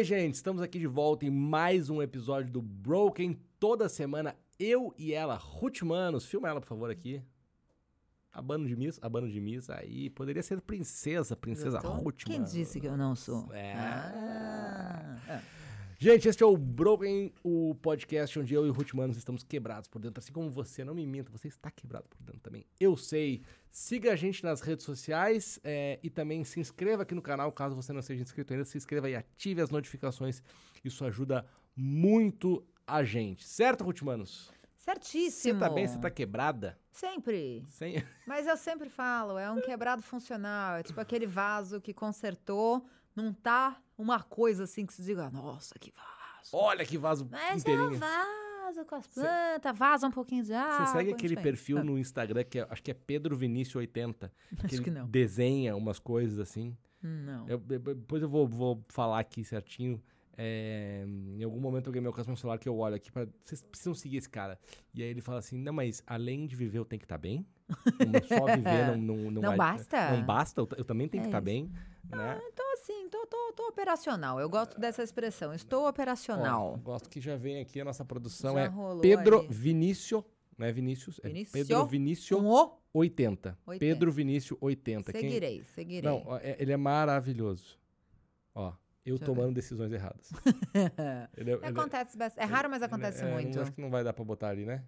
aí, gente, estamos aqui de volta em mais um episódio do Broken. Toda semana, eu e ela, Ruth Manos. Filma ela, por favor, aqui. Abano de Miss, abano de Miss. Aí poderia ser princesa, princesa? Ruth Quem disse que eu não sou? É. Ah, é. Gente, este é o Broken, o podcast onde eu e o Ruth Manos estamos quebrados por dentro. Assim como você, não me minta, você está quebrado por dentro também. Eu sei. Siga a gente nas redes sociais é, e também se inscreva aqui no canal, caso você não seja inscrito ainda. Se inscreva e ative as notificações. Isso ajuda muito a gente. Certo, Ruth Manos? Você Certíssimo. tá bem? Você tá quebrada? Sempre. Sem... Mas eu sempre falo, é um quebrado funcional. É tipo aquele vaso que consertou, não tá uma coisa assim que se diga, nossa, que vaso. Olha que vaso Mas é um inteirinho. vaso com as plantas, vaza um pouquinho de água. Você segue aquele vai- perfil Ah, no Instagram que é- acho que é Pedro Vinícius 80. Acho ele que não. desenha umas coisas assim. Não. Eu- de- depois eu vou, vou falar aqui certinho. É, em algum momento alguém me alcança meu celular que eu olho aqui para vocês precisam seguir esse cara. E aí ele fala assim: "Não, mas além de viver eu tenho que estar bem? Não só viver não não não, Não basta? Não basta, eu, eu também tenho É que estar isso. bem, né? Então, assim, tô, tô, tô operacional. Eu gosto dessa expressão. Estou Ó, operacional. gosto que já vem aqui a nossa produção Já é Pedro ali. Vinícius, não é Vinícius, é Vinício? Pedro Vinícius Com o 80. 80. Pedro Vinícius 80. Quem- seguirei, seguirei. Não, ó, é- ele é maravilhoso. Ó, eu Deixa eu tomando decisões erradas. Ele é- ele é- acontece bastante. É raro, mas ele- acontece é, muito. acho que não vai dar pra botar ali, né?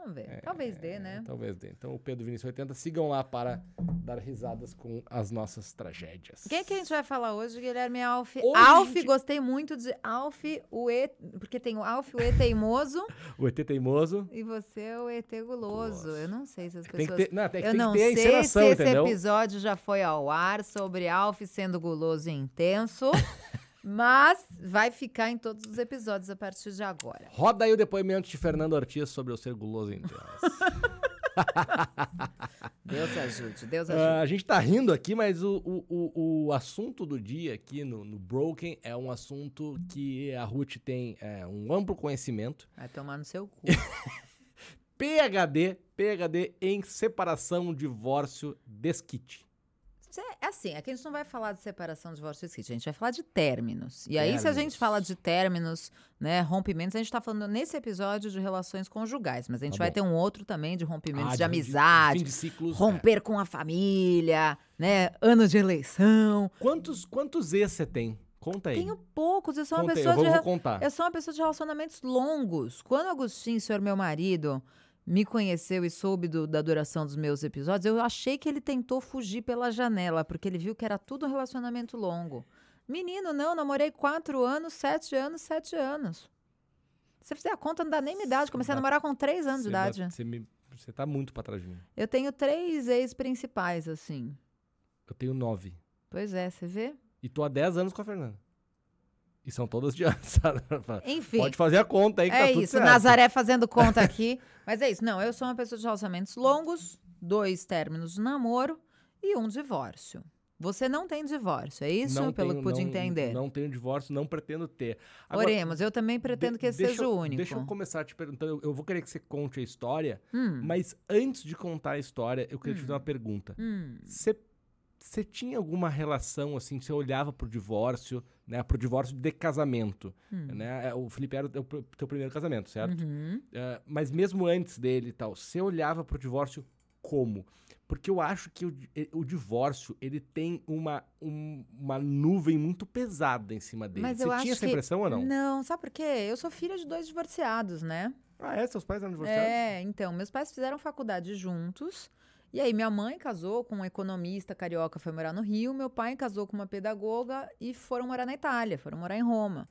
Vamos ver. Talvez dê, né? Talvez dê. Então, o Pedro Vinícius 80, sigam lá para dar risadas com as nossas tragédias. Quem que a gente vai falar hoje, Guilherme Alf? Hoje Alf, gente- gostei muito de Alf, o E, porque tem o Alf, o E teimoso, O ET teimoso. e você é o ET guloso. Guloso. Eu não sei se as Tem pessoas... ter, não, tem, Eu tem não sei se esse entendeu? episódio já foi ao ar sobre Alf sendo guloso e intenso, mas vai ficar em todos os episódios a partir de agora. Roda aí o depoimento de Fernando Ortiz sobre eu ser guloso em Deus. Deus ajude, Deus ajude. Ah, a gente tá rindo aqui, mas o, o, o, o assunto do dia aqui no, no Broken é um assunto que a Ruth tem é, um amplo conhecimento. Vai tomar no seu cu. PHD, PHD em separação, divórcio, desquite. Cê- É assim, aqui a gente não vai falar de separação, divórcio e esquite, a gente vai falar de términos. E aí, se a gente fala de términos, né, rompimentos, a gente tá falando nesse episódio de relações conjugais, mas a gente Tá vai bom. ter um outro também de rompimentos Ah, de amizade, fim de ciclos. é. romper com a família, né, ano de eleição. Quantos, quantos ex você tem? Conta aí. Tenho poucos, eu sou uma Conta aí, pessoa eu vou, de... vou contar. Eu sou uma pessoa de relacionamentos longos. Quando Agostinho, senhor meu marido, me conheceu e soube do- da duração dos meus episódios, eu achei que ele tentou fugir pela janela, porque ele viu que era tudo um relacionamento longo. Menino, não, namorei quatro anos, sete anos, sete anos. Se você fizer a conta, não dá nem minha idade. Comecei a namorar com três anos de idade. Você, me- você tá muito pra trás de mim. Eu tenho três ex-principais, assim. Eu tenho nove. Pois é, você vê? E tô há dez anos com a Fernanda. E são todas de? Enfim. Pode fazer a conta aí que é tá tudo isso, certo. Nazaré fazendo conta aqui. Mas é isso. Não, eu sou uma pessoa de relacionamentos longos, dois términos de namoro e um divórcio. Você não tem divórcio, é isso? Não Pelo tenho- que pude não- entender. Não tenho divórcio, não pretendo ter. Agora, Oremos, eu também pretendo de- que esse seja eu- o único. Deixa eu começar te perguntando. eu- Eu vou querer que você conte a história, Hum, mas antes de contar a história, eu queria te fazer uma pergunta. hum. Você você tinha alguma relação, assim, você olhava pro divórcio, né? Pro divórcio de casamento, Hum. né? é, O Felipe era o teu, teu primeiro casamento, certo? Uhum. É, mas mesmo antes dele e tal, você olhava pro divórcio como? Porque eu acho que o, o divórcio, ele tem uma, um- uma nuvem muito pesada em cima dele. Mas você eu tinha acho essa que- impressão ou não? Não, sabe por quê? Eu sou filha de dois divorciados, né? Ah, é? Seus pais eram divorciados? É, então, meus pais fizeram faculdade juntos. E aí, minha mãe casou com um economista carioca, foi morar no Rio. Meu pai casou com uma pedagoga e foram morar na Itália, foram morar em Roma.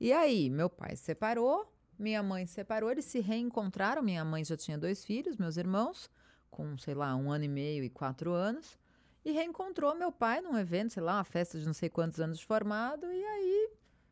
E aí, meu pai se separou, minha mãe se separou, eles se reencontraram. Minha mãe já tinha dois filhos, meus irmãos, com, sei lá, um ano e meio e quatro anos. E reencontrou meu pai num evento, sei lá, uma festa de não sei quantos anos de formado. E aí,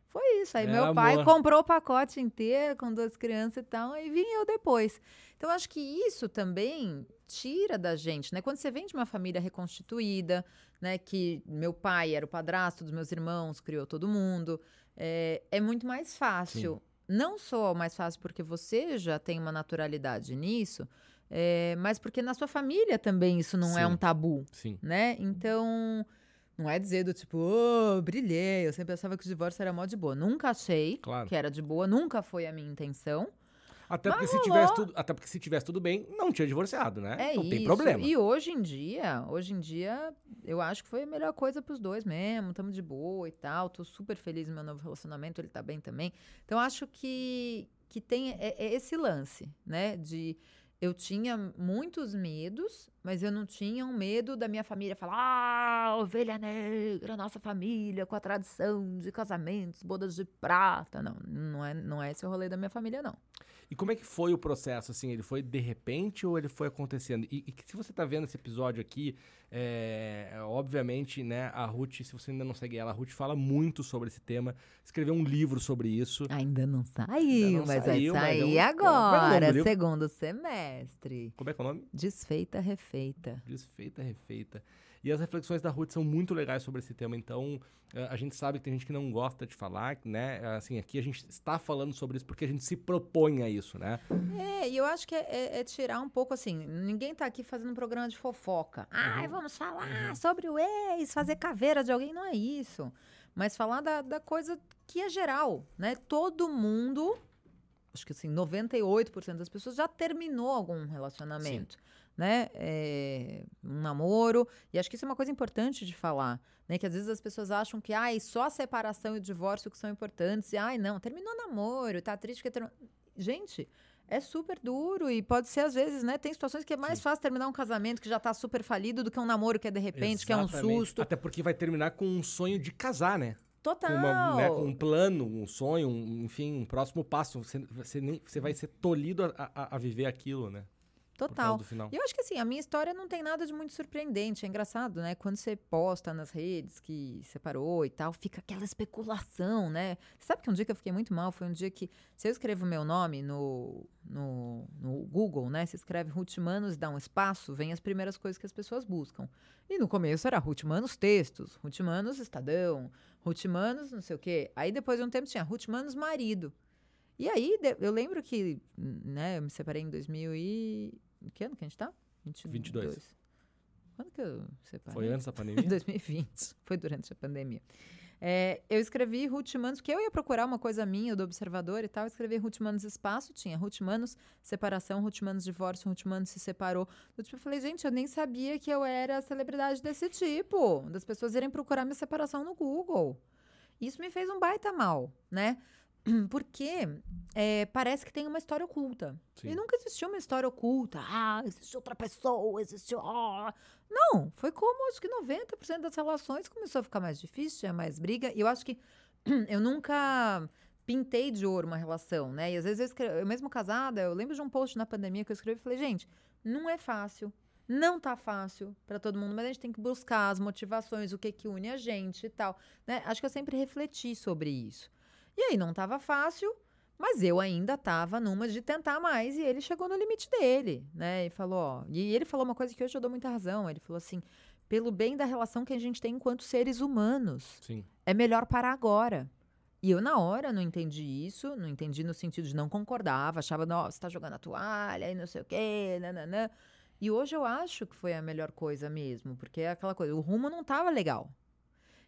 foi isso. Aí Era meu pai amor. comprou o pacote inteiro com duas crianças e tal, e vim eu depois. Então, acho que isso também tira da gente, né? Quando você vem de uma família reconstituída, né? Que meu pai era o padrasto dos meus irmãos, criou todo mundo, é, é muito mais fácil. Não só mais fácil porque você já tem uma naturalidade nisso, é, mas porque na sua família também isso não é Sim. um tabu Sim. né? Então, Não é dizer do tipo, oh, brilhei. Eu sempre pensava que o divórcio era mó de boa. Nunca achei Claro. que era de boa, nunca foi a minha intenção. Até porque, se tivesse tudo, até porque se tivesse tudo bem, não tinha divorciado, né? É não isso. tem problema. E hoje em dia, hoje em dia, eu acho que foi a melhor coisa pros dois mesmo. Tamo de boa e tal. Tô super feliz no meu novo relacionamento, ele tá bem também. Então, acho que, que tem é- é esse lance, né? De eu tinha muitos medos, mas eu não tinha um medo da minha família falar: ah, ovelha negra, nossa família, com a tradição de casamentos, bodas de prata. Não, não é, não é esse o rolê da minha família, não. E como é que foi o processo, assim? Ele foi de repente ou ele foi acontecendo? E, e se você tá vendo esse episódio aqui, é, obviamente, né, a Ruth, se você ainda não segue ela, a Ruth fala muito sobre esse tema, escreveu um livro sobre isso. Ainda não saiu, Ainda não mas saiu, vai mas é um- sair é do agora, livro? segundo semestre. Como é que é o nome? Desfeita, refeita. Desfeita, refeita. E as reflexões da Ruth são muito legais sobre esse tema, então eh, a gente sabe que tem gente que não gosta de falar, né? Assim, aqui a gente está falando sobre isso porque a gente se propõe a isso, né? É, e eu acho que é, é- é tirar um pouco assim. Ninguém tá aqui fazendo um programa de fofoca. Ai, vamos falar sobre o ex, fazer caveira de alguém. Não é isso. Mas falar da, da coisa que é geral, né? Todo mundo, acho que assim, 98% das pessoas já terminou algum relacionamento. Né? É, um namoro. E acho que isso é uma coisa importante de falar. Né? Que às vezes as pessoas acham que ai, só a separação e o divórcio que são importantes. E ai, não, terminou o namoro, tá triste que terminou. Gente, é super duro e pode ser às vezes, né? Tem situações que é mais Sim. fácil terminar um casamento que já tá super falido do que um namoro que é de repente, que é um Exatamente. susto. Até porque vai terminar com um sonho de casar, né? Total. Com, uma, né, com um plano, um sonho, um- enfim, um próximo passo. Você, você, nem, você vai ser tolhido a, a- a viver aquilo, né? Total. E eu acho que assim, a minha história não tem nada de muito surpreendente. É engraçado, né? Quando você posta nas redes que separou e tal, fica aquela especulação, né? Sabe que um dia que eu fiquei muito mal foi um dia que, se eu escrevo o meu nome no, no, no Google, né? Se escreve Ruth Manos e dá um espaço, vem as primeiras coisas que as pessoas buscam. E no começo era Ruth Manos textos, Ruth Manos Estadão, Ruth Manos não sei o quê. Aí depois de um tempo tinha Ruth Manos marido. E aí, eu lembro que, né, eu me separei em 2000 e... Que ano que a gente tá? 22. Quando que eu separei? Foi antes da pandemia? 2020. Foi durante a pandemia. É, eu escrevi Ruth Manos, porque eu ia procurar uma coisa minha do Observador e tal. Eu escrevi Ruth Manos Espaço, tinha Ruth Manos Separação, Ruth Manos Divórcio, Ruth Manos se separou. Eu tipo, falei, gente, eu nem sabia que eu era celebridade desse tipo, das pessoas irem procurar minha separação no Google. Isso me fez um baita mal, né? Porque é, parece que tem uma história oculta. Sim. E nunca existiu uma história oculta. Ah, existe outra pessoa, existiu. Não, foi como acho que 90% das relações começou a ficar mais difícil, tinha mais briga. E eu acho que eu nunca pintei de ouro uma relação, né? E às vezes eu escrevo, eu mesmo casada, eu lembro de um post na pandemia que eu escrevi e falei, gente, não é fácil. Não tá fácil para todo mundo, mas a gente tem que buscar as motivações, o que que une a gente e tal, né? Acho que eu sempre refleti sobre isso. E aí não tava fácil, mas eu ainda tava numa de tentar mais e ele chegou no limite dele, né? E falou, ó, e ele falou uma coisa que hoje eu dou muita razão. Ele falou assim: pelo bem da relação que a gente tem enquanto seres humanos, Sim. é melhor parar agora. E eu, na hora, não entendi isso, não entendi no sentido de não concordava, achava, nossa, você tá jogando a toalha e não sei o quê, nananã. E hoje eu acho que foi a melhor coisa mesmo, porque é aquela coisa, o rumo não tava legal.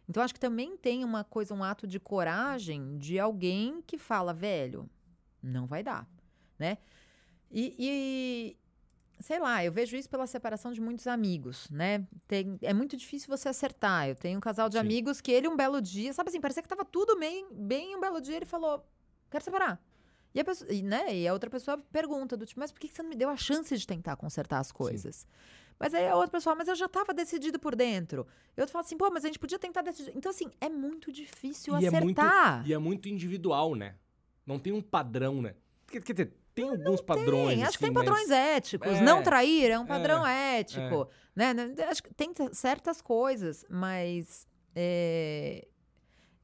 Então acho que também tem uma coisa, um ato de coragem de alguém que fala, velho, não vai dar, né? E, e, sei lá, eu vejo isso pela separação de muitos amigos, né? Tem- é muito difícil você acertar. Eu tenho um casal de Sim. amigos que ele um belo dia, sabe assim, parecia que tava tudo bem, bem um belo dia ele falou, quero separar. E a, pessoa, e, né, e a outra pessoa pergunta do tipo, mas por que que você não me deu a chance de tentar consertar as coisas? Mas aí a outra pessoa, mas eu já estava decidido por dentro. E outro fala assim, pô, mas a gente podia tentar decidir. Então, assim, é muito difícil E é muito- acertar. E é muito individual, né? Não tem um padrão, né? Quer, quer dizer, tem alguns padrões. Tem, acho que assim, tem padrões mas- éticos. É, não trair é um é, padrão ético. Né? né? Acho que tem certas coisas, mas. é,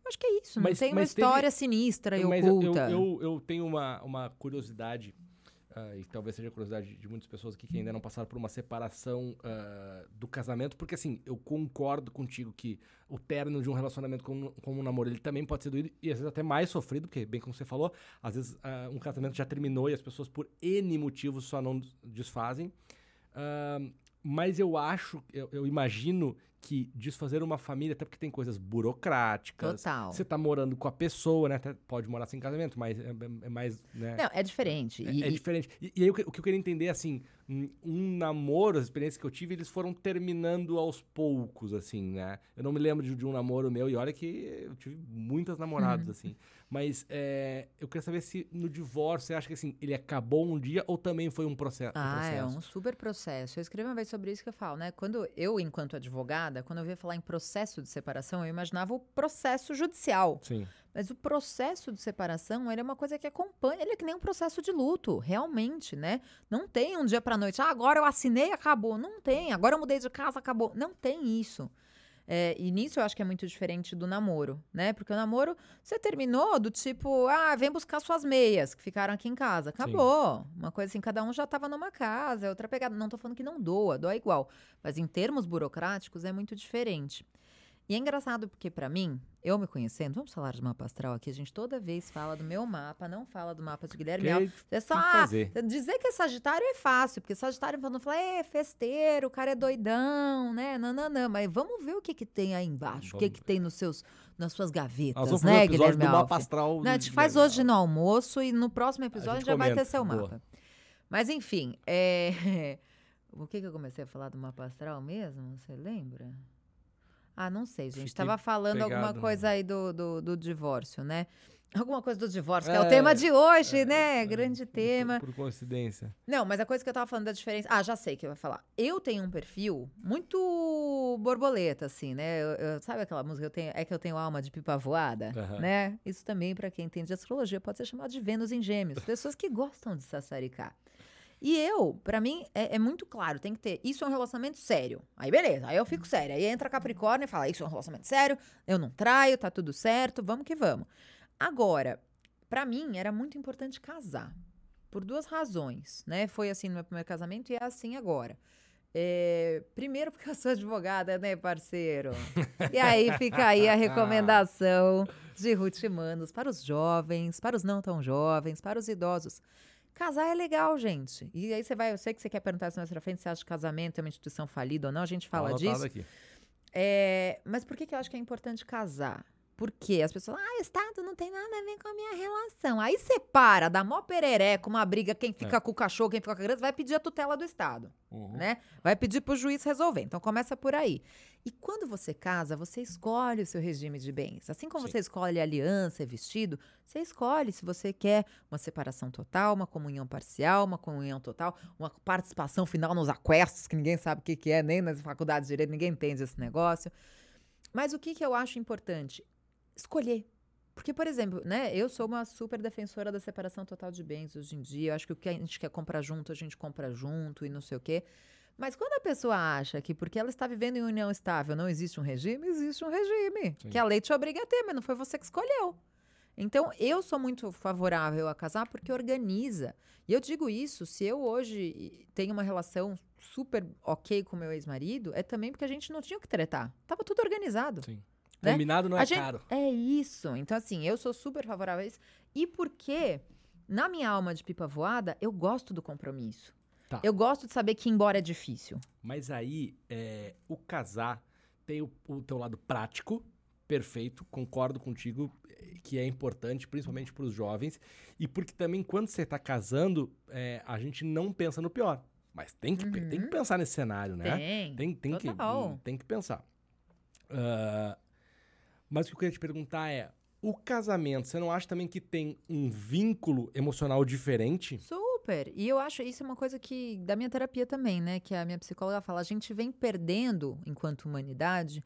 Eu acho que é isso. Não Mas- tem uma teve- história sinistra e Mas eu, oculta. eu, eu, eu tenho uma, uma curiosidade, ah, e talvez seja a curiosidade de muitas pessoas aqui que ainda não passaram por uma separação ah, do casamento, porque assim, eu concordo contigo que o término de um relacionamento como, como um namoro, ele também pode ser doído e às vezes até mais sofrido, porque, bem como você falou, às vezes ah, um casamento já terminou e as pessoas por N motivos só não desfazem. Mas eu acho, eu, eu imagino que desfazer uma família, até porque tem coisas burocráticas. Total. Você tá morando com a pessoa, né? Até pode morar sem casamento, mas é, é- é mais, né? Não, é diferente. É, E- é e- diferente. E, e aí o que, o que eu queria entender, assim, um, um namoro, as experiências que eu tive, eles foram terminando aos poucos, assim, né? Eu não me lembro de, de um namoro meu, e olha que eu tive muitas namoradas, Uhum. assim. Mas é, eu queria saber se no divórcio você acha que, assim, ele acabou um dia ou também foi um processo? um Ah, é processo? um super processo. Eu escrevi uma vez sobre isso que eu falo, né? Quando eu, enquanto advogada, quando eu via falar em processo de separação, eu imaginava o processo judicial. Sim. Mas o processo de separação, ele é uma coisa que acompanha, ele é que nem um processo de luto, realmente, né? Não tem um dia pra noite, ah, agora eu assinei, acabou. Não tem, agora eu mudei de casa, acabou. Não tem isso. É, e nisso eu acho que é muito diferente do namoro, né? Porque o namoro, você terminou do tipo, ah, vem buscar suas meias que ficaram aqui em casa. Acabou. Uma coisa assim, cada um já tava numa casa, é outra pegada. Não tô falando que não doa, doa igual. Mas em termos burocráticos é muito diferente. E é engraçado porque, pra mim, eu me conhecendo, vamos falar de mapa astral aqui, a gente toda vez fala do meu mapa, não fala do mapa de Guilherme Alves. É só ah, dizer que é Sagitário é fácil, porque Sagitário quando fala, é festeiro, o cara é doidão, né? Nananã. Mas vamos ver o que que tem aí embaixo, o que Vamos que tem nos seus, nas suas gavetas, Nós vamos né, um Guilherme do mapa astral. Não, a gente faz hoje no almoço e no próximo episódio gente já vai comenta. ter seu Boa. mapa. Mas enfim, é... o que, que eu comecei a falar do mapa astral mesmo? Você lembra? Ah, não sei, gente. Fiquei Tava falando alguma pegado coisa no- aí do, do, do divórcio, né? Alguma coisa do divórcio, que é, É, o tema de hoje, é, né? é, Grande por- tema. Por, coincidência. Não, mas a coisa que eu tava falando da diferença. Ah, já sei que eu ia falar. Eu tenho um perfil muito borboleta, assim, né? Eu- eu- sabe aquela música? Eu tenho, é que eu tenho alma de pipa voada, Aham. né? Isso também, pra quem entende de astrologia, pode ser chamado de Vênus em Gêmeos. Pessoas que gostam de sassaricar. E eu, pra mim, é, é muito claro, tem que ter. Isso é um relacionamento sério. Aí, beleza, aí eu fico séria. Aí entra Capricórnio e fala: Isso é um relacionamento sério, eu não traio, tá tudo certo, vamos que vamos. Agora, pra mim, era muito importante casar. Por duas razões, né? Foi assim no meu primeiro casamento e é assim agora. É, primeiro porque eu sou advogada, né, parceiro? E aí fica aí a recomendação de Ruth Manos para os jovens, para os não tão jovens, para os idosos. Casar é legal, gente. E aí você vai, eu sei que você quer perguntar isso mais pra frente, se acha que casamento é uma instituição falida ou não, a gente fala disso. aqui. É, mas por que, que eu acho que é importante casar? Porque as pessoas, ah, o Estado não tem nada a ver com a minha relação. Aí separa, dá mó pereré com uma briga, quem fica com o cachorro, quem fica com a criança, vai pedir a tutela do Estado, Uhum. né? Vai pedir pro juiz resolver. Então começa por aí. E quando você casa, você escolhe o seu regime de bens. Assim como Sim. você escolhe aliança e vestido, você escolhe se você quer uma separação total, uma comunhão parcial, uma comunhão total, uma participação final nos aquestos, que ninguém sabe o que, que é, nem nas faculdades de direito, ninguém entende esse negócio. Mas o que, que eu acho importante? Escolher. Porque, por exemplo, né, eu sou uma super defensora da separação total de bens hoje em dia. Eu acho que o que a gente quer comprar junto, a gente compra junto e não sei o quê. Mas quando a pessoa acha que porque ela está vivendo em união estável não existe um regime, existe um regime. Sim. Que a lei te obriga a ter, mas não foi você que escolheu. Então, eu sou muito favorável a casar porque organiza. E eu digo isso, se eu hoje tenho uma relação super ok com meu ex-marido, é também porque a gente não tinha o que tretar. Tava tudo organizado. Sim. Né? Combinado não é gente- caro. É isso. Então, assim, eu sou super favorável a isso. E porque, na minha alma de pipa voada, eu gosto do compromisso. Tá. Eu gosto de saber que embora é difícil. Mas aí, é, o casar tem o, o teu lado prático, perfeito, concordo contigo, eh, que é importante, principalmente para os jovens, e porque também quando você está casando, é, a gente não pensa no pior. Mas tem que, pe- tem que pensar nesse cenário, né? Tem. Tem, tem, que, tem que pensar. Ah, mas o que eu queria te perguntar é: o casamento, você não acha também que tem um vínculo emocional diferente? Super. E eu acho isso é uma coisa que da minha terapia também, né, que a minha psicóloga fala, a gente vem perdendo enquanto humanidade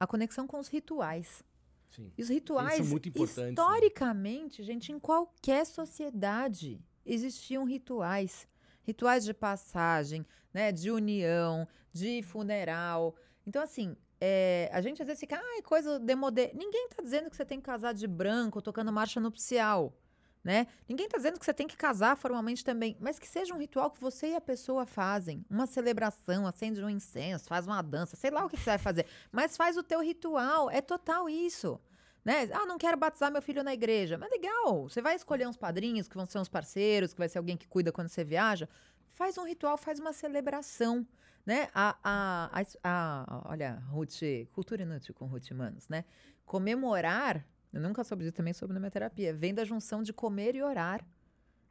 a conexão com os rituais. Sim. E os rituais, muito importantes, né? historicamente, gente, em qualquer sociedade existiam rituais. Rituais de passagem, né, de união, de funeral. Então, assim, é, a gente às vezes fica, ai, coisa demodê. Ninguém tá dizendo que você tem que casar de branco, tocando marcha nupcial, né? Ninguém tá dizendo que você tem que casar formalmente também, mas que seja um ritual que você e a pessoa fazem. Uma celebração, acende um incenso, faz uma dança, sei lá o que você vai fazer. Mas faz o teu ritual, é total isso. Né? Ah, não quero batizar meu filho na igreja. Mas legal, você vai escolher uns padrinhos que vão ser uns parceiros, que vai ser alguém que cuida quando você viaja. Faz um ritual, faz uma celebração, né? A, a, a, a- olha, Ruth, cultura inútil com Ruth Manos, né? Comemorar, eu nunca soube disso também sobre na minha terapia, vem da junção de comer e orar.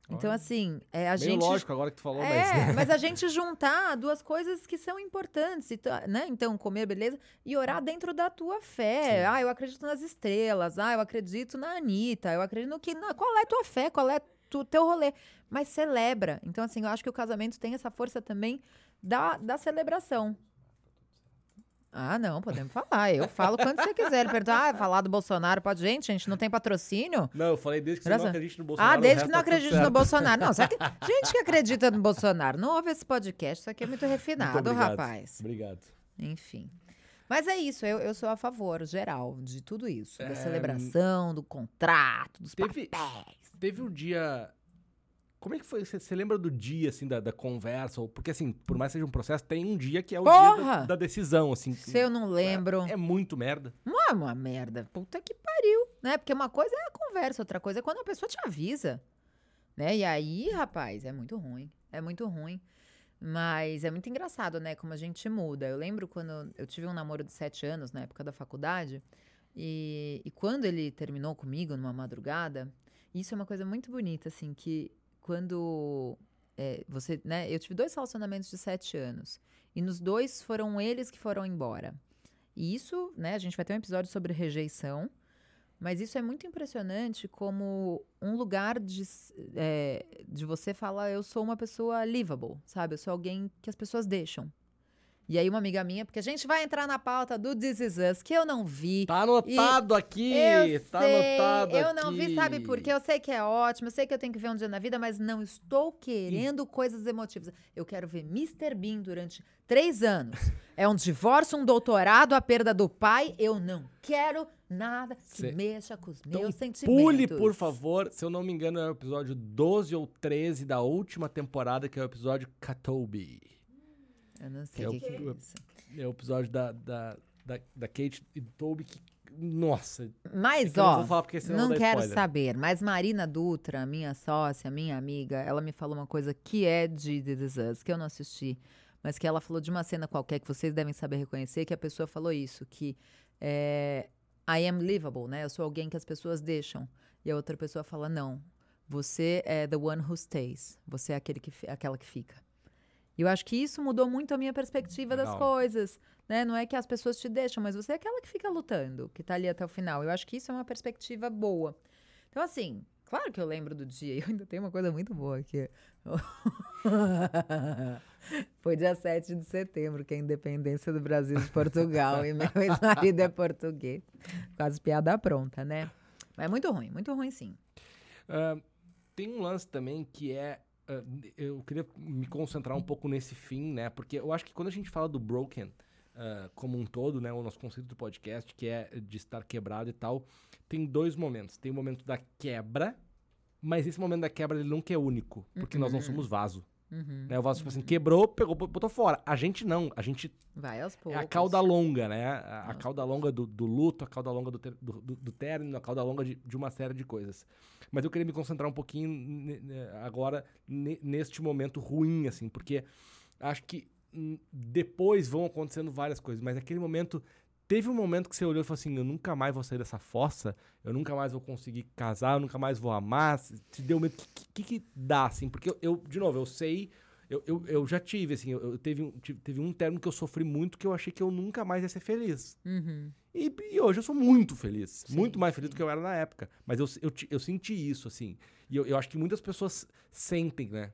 Então, assim, é a Meio gente. lógico agora que tu falou, É, mas... mas a gente juntar duas coisas que são importantes, então, né? Então, comer, beleza, e orar dentro da tua fé. Sim. Ah, eu acredito nas estrelas. Ah, eu acredito na Anitta. Eu acredito no que. na- qual é tua fé? Qual é tu, teu rolê? Mas celebra. Então, assim, eu acho que o casamento tem essa força também da, da celebração. Ah, não, podemos falar. Eu falo quando você quiser. Ele pergunta, ah, falar do Bolsonaro pode. Gente, a gente não tem patrocínio? Não, eu falei desde que você não acredita no Bolsonaro. Ah, desde que não tá acredite no. Bolsonaro. Não, só que gente que acredita no Bolsonaro não ouve esse podcast. Isso aqui é muito Muito refinado, obrigado. rapaz. Obrigado. Enfim. Mas é isso, eu, eu sou a favor, geral, de tudo isso. É, Da celebração, do contrato, dos Teve- papéis. Teve um dia. Como é que foi? Você lembra do dia, assim, da, da conversa? Ou- Porque, assim, por mais que seja um processo, tem um dia que é o dia Porra! da, da decisão, assim. Se eu não lembro. É, é muito merda. Não é uma merda. Puta que pariu, né? Porque uma coisa é a conversa, outra coisa é quando a pessoa te avisa. Né? E aí, rapaz, é muito ruim. É muito ruim. Mas é muito engraçado, né? Como a gente muda. Eu lembro quando eu tive um namoro de sete anos, na época da faculdade. E, e quando ele terminou comigo numa madrugada, isso é uma coisa muito bonita, assim, que quando é, você, né? Eu tive dois relacionamentos de sete anos. E nos dois foram eles que foram embora. E isso, né, a gente vai ter um episódio sobre rejeição, mas isso é muito impressionante como um lugar de, é, de você falar, eu sou uma pessoa livable, sabe? Eu sou alguém que as pessoas deixam. E aí uma amiga minha, porque a gente vai entrar na pauta do This Is Us, que eu não vi. Tá anotado aqui! Eu tá sei, anotado eu não vi, aqui. sabe por quê? Eu sei que é ótimo, eu sei que eu tenho que ver um dia na vida, mas não estou querendo coisas emotivas. Eu quero ver Mr. Bean durante três anos. É um divórcio, um doutorado, a perda do pai. Eu não quero nada que Cê- mexa com os Então, meus sentimentos. Pule, por favor. Se eu não me engano, é o episódio 12 ou 13 da última temporada, que é o episódio Katobi. Eu não sei É o o- que, que é isso. É o episódio da, da, da, da Kate e do Toby que. Nossa, Mas, é que não ó, não dá quero spoiler. saber. Mas Marina Dutra, minha sócia, minha amiga, ela me falou uma coisa que é de Is Us, que eu não assisti, mas que ela falou de uma cena qualquer que vocês devem saber reconhecer, que a pessoa falou isso, que é, I am livable, né? Eu sou alguém que as pessoas deixam. E a outra pessoa fala, não, você é the one who stays. Você é aquele que, aquela que fica. E eu acho que isso mudou muito a minha perspectiva das Legal. coisas, né? Não é que as pessoas te deixam, mas você é aquela que fica lutando, que tá ali até o final. Eu acho que isso é uma perspectiva boa. Então, assim, claro que eu lembro do dia. E eu ainda tenho uma coisa muito boa aqui. Foi dia 7 de setembro, que é a independência do Brasil de Portugal. e meu ex-marido é português. Quase piada pronta, né? Mas é muito ruim, muito ruim sim. Ah, tem um lance também que é. Ah, eu queria me concentrar um pouco nesse fim, né? Porque eu acho que quando a gente fala do broken ah, como um todo, né? O nosso conceito do podcast, que é de estar quebrado e tal, tem dois momentos. Tem o momento da quebra, mas esse momento da quebra ele nunca é único, porque nós não somos vaso. Uhum. Né? O vaso, tipo assim, quebrou, pegou, botou fora. A gente não, a gente Vai aos é poucos. a cauda longa, né? A, a cauda longa do, do luto, a cauda longa do, ter- do, do- término, a cauda longa de, de uma série de coisas. Mas eu queria me concentrar um pouquinho agora ne- neste momento ruim, assim, porque acho que hum, depois vão acontecendo várias coisas, mas naquele momento. Teve um momento que você olhou e falou assim: eu nunca mais vou sair dessa fossa, eu nunca mais vou conseguir casar, eu nunca mais vou amar. Te deu medo. O que, que, que dá, assim? Porque eu, eu, de novo, eu sei eu, eu, eu já tive, assim, eu, eu teve, um, tive- teve um termo que eu sofri muito que eu achei que eu nunca mais ia ser feliz. Uhum. E, e hoje eu sou muito feliz. Sim, muito mais feliz sim. do que eu era na época. Mas eu, eu, eu senti isso, assim. E eu, eu acho que muitas pessoas sentem, né?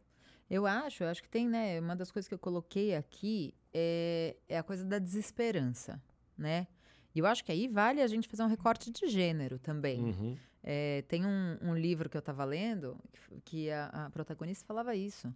Eu acho, eu acho que tem, né? Uma das coisas que eu coloquei aqui é, é a coisa da desesperança, né? E eu acho que aí vale a gente fazer um recorte de gênero também. Uhum. É, tem um, um livro que eu estava lendo que a, a protagonista falava isso.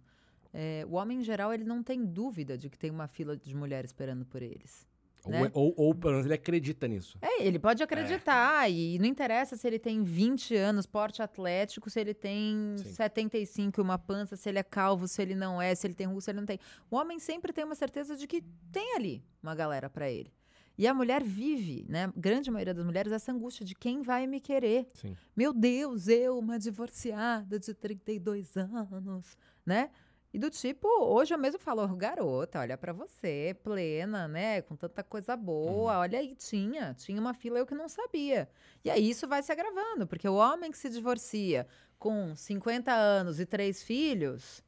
É, o homem, em geral, ele não tem dúvida de que tem uma fila de mulheres esperando por eles. Ou, Né? ou, ou pelo menos ele acredita nisso. É, ele pode acreditar, e não interessa se ele tem 20 anos, porte atlético, se ele tem Sim. 75 e uma pança, se ele é calvo, se ele não é, se ele tem russo, se ele não tem. O homem sempre tem uma certeza de que tem ali uma galera pra ele. E a mulher vive, né? Grande maioria das mulheres, essa angústia de quem vai me querer. Sim. Meu Deus, eu, uma divorciada de 32 anos, né? E do tipo, hoje eu mesmo falo, garota, olha pra você, plena, né? Com tanta coisa boa. Uhum. Olha aí, tinha. Tinha uma fila eu que não sabia. E aí isso vai se agravando, porque o homem que se divorcia com 50 anos e três filhos,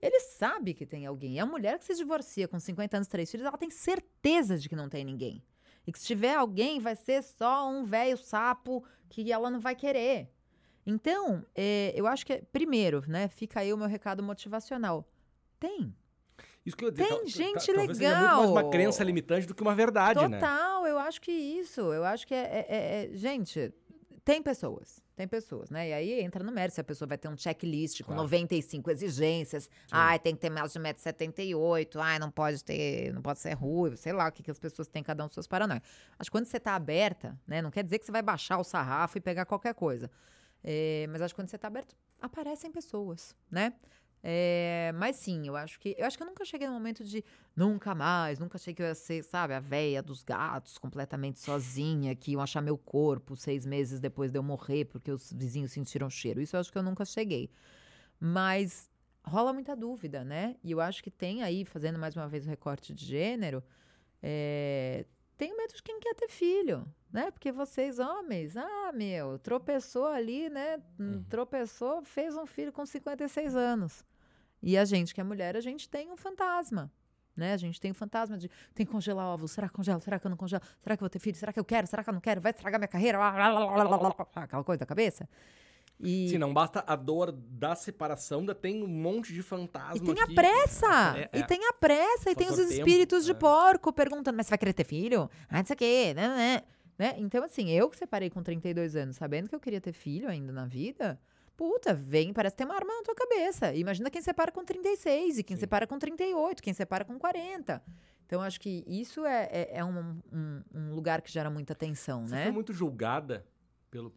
ele sabe que tem alguém. E a mulher que se divorcia com 50 anos três filhos, ela tem certeza de que não tem ninguém. E que se tiver alguém, vai ser só um velho sapo que ela não vai querer. Então, é, eu acho que, primeiro, né, fica aí o meu recado motivacional. Tem. Isso que eu dizer, Tem gente talvez seja muito mais legal. uma crença limitante do que uma verdade, né? Total, eu acho que isso. Eu acho que é, é- é- é- Gente, tem pessoas. Tem pessoas, né? E aí entra no mérito se a pessoa vai ter um checklist com Claro. 95 exigências. Ai, tem que ter mais de 1,78m. Ai, não pode ter, não pode ser ruivo. Sei lá o que, que as pessoas têm, cada um suas paranoias. Acho que quando você tá aberta, né? Não quer dizer que você vai baixar o sarrafo e pegar qualquer coisa. É, mas acho que quando você tá aberto, aparecem pessoas, né? É, mas sim, eu acho que eu acho que eu nunca cheguei no momento de nunca mais, nunca achei que eu ia ser, sabe, a véia dos gatos, completamente sozinha, que iam achar meu corpo seis meses depois de eu morrer, porque os vizinhos sentiram cheiro. Isso eu acho que eu nunca cheguei. Mas rola muita dúvida, né? E eu acho que tem aí, fazendo mais uma vez o recorte de gênero, é, tem medo de quem quer ter filho, né? Porque vocês, homens, ah, meu, tropeçou ali, né? Uhum. Tropeçou, fez um filho com 56 anos. E a gente, que é mulher, a gente tem um fantasma. Né? A gente tem um fantasma de tem que congelar ovos. Será que congelo? Será que eu não congelo? Será que eu vou ter filho? Será que eu quero? Será que eu não quero? Vai estragar minha carreira? Aquela coisa da cabeça. E, Se não basta a dor da separação, ainda tem um monte de fantasma e tem a aqui. pressa! É, E é. tem a pressa, e tem os Fator tempo, espíritos de é. porco perguntando: mas você vai querer ter filho? Ah, não sei o quê, né, né, né? Então, assim, eu que separei com 32 anos, sabendo que eu queria ter filho ainda na vida, puta, vem, parece tem uma arma na tua cabeça. Imagina quem separa com 36, e quem Sim. separa com 38, quem separa com 40. Então, acho que isso é, é, é um, um- um lugar que gera muita tensão, Você né? foi muito julgada pelo.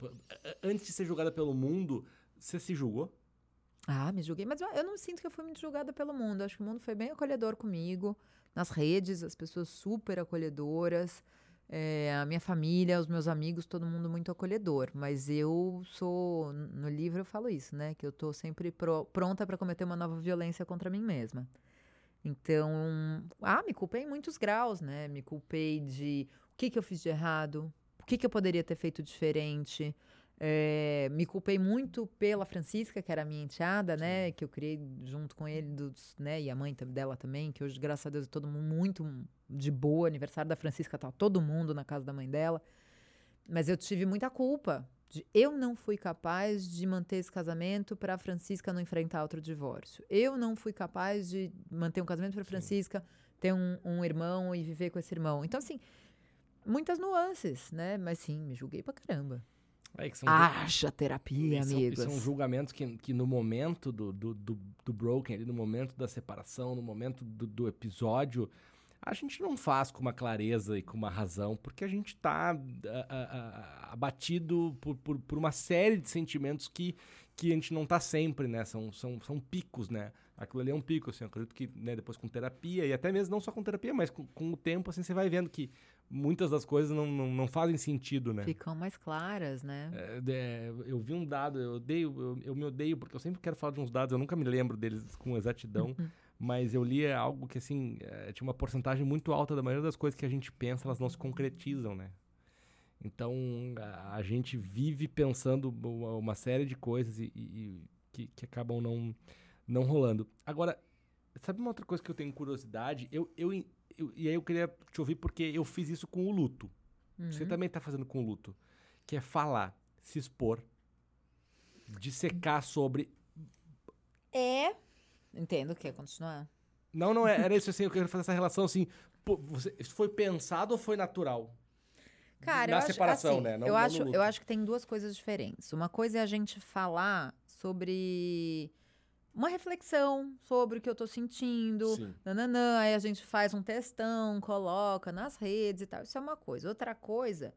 Antes de ser julgada pelo mundo, você se julgou? Ah, me julguei. Mas eu, eu não sinto que eu fui muito julgada pelo mundo. Acho que o mundo foi bem acolhedor comigo. Nas redes, as pessoas super acolhedoras. É, a minha família, os meus amigos, todo mundo muito acolhedor. Mas eu sou. No livro eu falo isso, né? Que eu tô sempre pro- pronta para cometer uma nova violência contra mim mesma. Então. Ah, me culpei em muitos graus, né? Me culpei de o que, que eu fiz de errado, o que, que eu poderia ter feito diferente. É, me culpei muito pela Francisca, que era a minha enteada, né? Que eu criei junto com ele, dos, né? E a mãe dela também, que hoje, graças a Deus, é todo mundo muito de boa. Aniversário da Francisca, tá todo mundo na casa da mãe dela. Mas eu tive muita culpa. De, eu não fui capaz de manter esse casamento para a Francisca não enfrentar outro divórcio. Eu não fui capaz de manter um casamento para Francisca ter um, um irmão e viver com esse irmão. Então, assim, muitas nuances, né? Mas sim, me julguei pra caramba. É que são Haja terapia, E são, e amigos. são julgamentos que, que no momento do, do, do, do broken, ali, no momento da separação, no momento do, do episódio, a gente não faz com uma clareza e com uma razão, porque a gente tá ah, ah, ah, abatido por, por, por uma série de sentimentos que, que a gente não tá sempre, né? São, são, são picos, né? Aquilo ali é um pico, assim, eu acredito que né, depois com terapia, e até mesmo não só com terapia, mas com, com o tempo, assim, você vai vendo que muitas das coisas não, não, não fazem sentido, né? Ficam mais claras, né? É, é, eu vi um dado, eu odeio, eu, eu me odeio, porque eu sempre quero falar de uns dados, eu nunca me lembro deles com exatidão, mas eu li algo que, assim, é, tinha uma porcentagem muito alta da maioria das coisas que a gente pensa, elas não se concretizam, né? Então, a, a gente vive pensando uma, uma série de coisas e, e- que, que acabam não, não rolando. Agora, sabe uma outra coisa que eu tenho curiosidade? Eu, eu, eu- e aí eu queria te ouvir porque eu fiz isso com o luto. Você também tá fazendo com o luto. Que é falar, se expor, dissecar sobre. É. Entendo, quer continuar? Não, não, é- era isso assim, eu quero fazer essa relação assim. pô, você, isso foi pensado ou foi natural? Cara, Na eu acho, separação, assim, né? Não- eu, não acho, eu acho que tem duas coisas diferentes. Uma coisa é a gente falar sobre uma reflexão sobre o que eu tô sentindo, Sim. nananã, aí a gente faz um textão, coloca nas redes e tal. Isso é uma coisa. Outra coisa,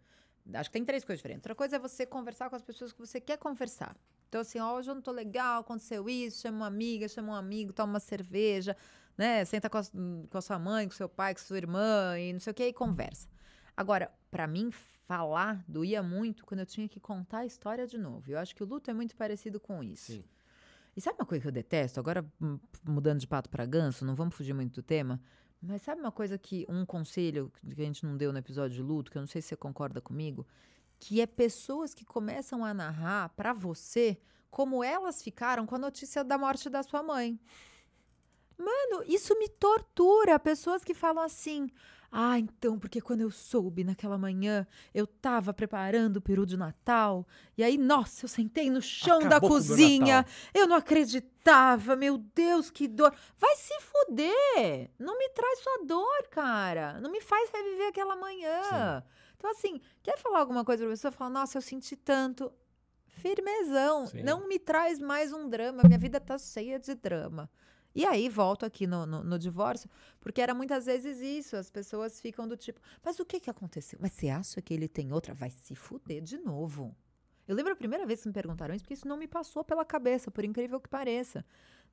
acho que tem três coisas diferentes. Outra coisa é você conversar com as pessoas que você quer conversar. Então, assim, ó, hoje eu não tô legal, aconteceu isso, chama uma amiga, chama um amigo, toma uma cerveja, né? Senta com a, com a sua mãe, com seu pai, com sua irmã e não sei o que, e conversa. Agora, pra mim, falar doía muito quando eu tinha que contar a história de novo. Eu acho que o luto é muito parecido com isso. Sim. E sabe uma coisa que eu detesto? Agora, mudando de pato para ganso, não vamos fugir muito do tema. Mas sabe uma coisa que, um conselho que a gente não deu no episódio de luto, que eu não sei se você concorda comigo? Que é pessoas que começam a narrar para você como elas ficaram com a notícia da morte da sua mãe. Mano, isso me tortura. Pessoas que falam assim: ah, então, porque quando eu soube naquela manhã, eu tava preparando o peru de Natal, e aí, nossa, eu sentei no chão Acabou da cozinha, eu não acreditava, meu Deus, que dor. Vai se fuder! Não me traz sua dor, cara. Não me faz reviver aquela manhã. Então, assim, quer falar alguma coisa pra pessoa? Fala, nossa, eu senti tanto. Firmezão. Sim. Não me traz mais um drama. Minha vida tá cheia de drama. E aí, volto aqui no, no, no divórcio, porque era muitas vezes isso. As pessoas ficam do tipo, mas o que que aconteceu? Mas você acha que ele tem outra? Vai se fuder de novo. Eu lembro a primeira vez que me perguntaram isso, porque isso não me passou pela cabeça, por incrível que pareça.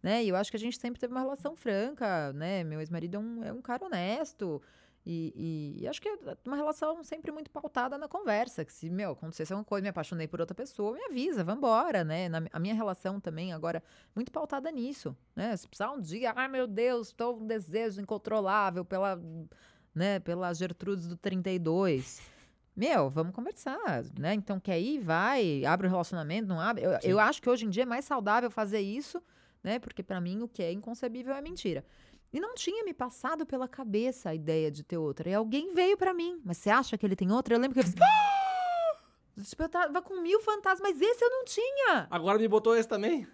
Né? E eu acho que a gente sempre teve uma relação franca, né? Meu ex-marido é um, é um cara honesto. E, e- e acho que é uma relação sempre muito pautada na conversa. Que se, meu, acontecesse alguma coisa, me apaixonei por outra pessoa, me avisa, vambora, né? Na, a minha relação também, agora, muito pautada nisso, né? Se precisar um dia, ai meu Deus, estou um desejo incontrolável pela, né, pela Gertrudes do 32. Meu, vamos conversar, né? Então, quer ir? Vai. Abre o relacionamento, não abre? Eu, eu acho que hoje em dia é mais saudável fazer isso, né? Porque pra mim o que é inconcebível é mentira. E não tinha me passado pela cabeça a ideia de ter outra. E alguém veio pra mim. Mas você acha que ele tem outra? Eu lembro que eu fiz. Tipo, eu tava com mil fantasmas, mas esse eu não tinha. Agora me botou esse também?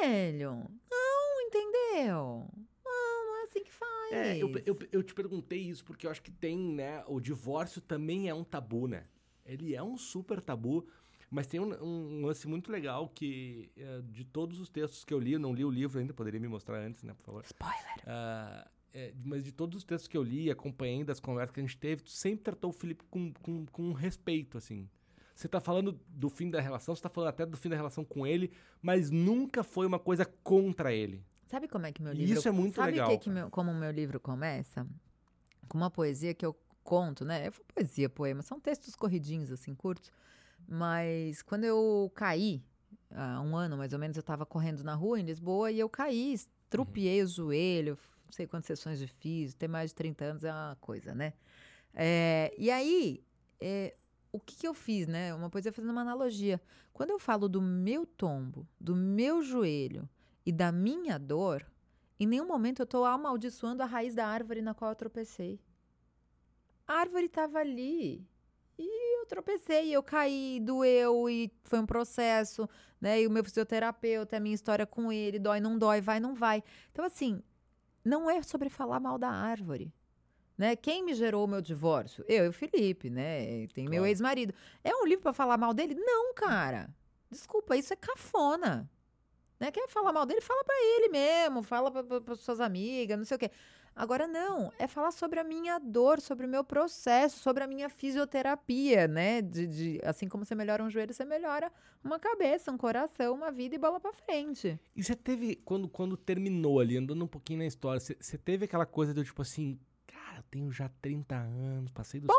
Velho. Não, entendeu? Não, não é assim que faz. É, eu, eu, eu te perguntei isso porque eu acho que tem, né? O divórcio também é um tabu, né? Ele é um super tabu, mas tem um, um lance muito legal que, é, de todos os textos que eu li, eu não li o livro ainda, poderia me mostrar antes, né, por favor? Spoiler. Ah, é, mas de todos os textos que eu li, acompanhei das conversas que a gente teve, tu sempre tratou o Felipe com, com, com respeito, assim. Você tá falando do fim da relação, você tá falando até do fim da relação com ele, mas nunca foi uma coisa contra ele. Sabe como é que meu livro... isso é muito sabe legal, que que meu- como o meu livro começa? Com uma poesia que eu conto, né? Eu falo poesia, poema. São textos corridinhos, assim, curtos. Mas quando eu caí, há um ano mais ou menos, eu tava correndo na rua em Lisboa e eu caí, estrupiei o joelho, não sei quantas sessões de físio, ter mais de 30 anos é uma coisa, né? É, e aí, é, o que, que eu fiz, né? Uma poesia fazendo uma analogia. Quando eu falo do meu tombo, do meu joelho e da minha dor, em nenhum momento eu tô amaldiçoando a raiz da árvore na qual eu tropecei. A árvore estava ali. E eu tropecei, eu caí, doeu e foi um processo, né? E o meu fisioterapeuta, a minha história com ele, dói, não dói, vai, não vai. Então, assim, não é sobre falar mal da árvore. Né? Quem me gerou o meu divórcio? Eu e o Felipe, né? Tem meu Claro. ex-marido. É um livro para falar mal dele? Não, cara. Desculpa, isso é cafona. Né? Quer falar mal dele? Fala pra ele mesmo, fala pra, suas amigas, não sei o quê. Agora, não, é falar sobre a minha dor, sobre o meu processo, sobre a minha fisioterapia, né? De, de- assim como você melhora um joelho, você melhora uma cabeça, um coração, uma vida e bola pra frente. E você teve, quando, quando terminou ali, andando um pouquinho na história, você, você teve aquela coisa do tipo assim, cara, eu tenho já 30 anos, passei dos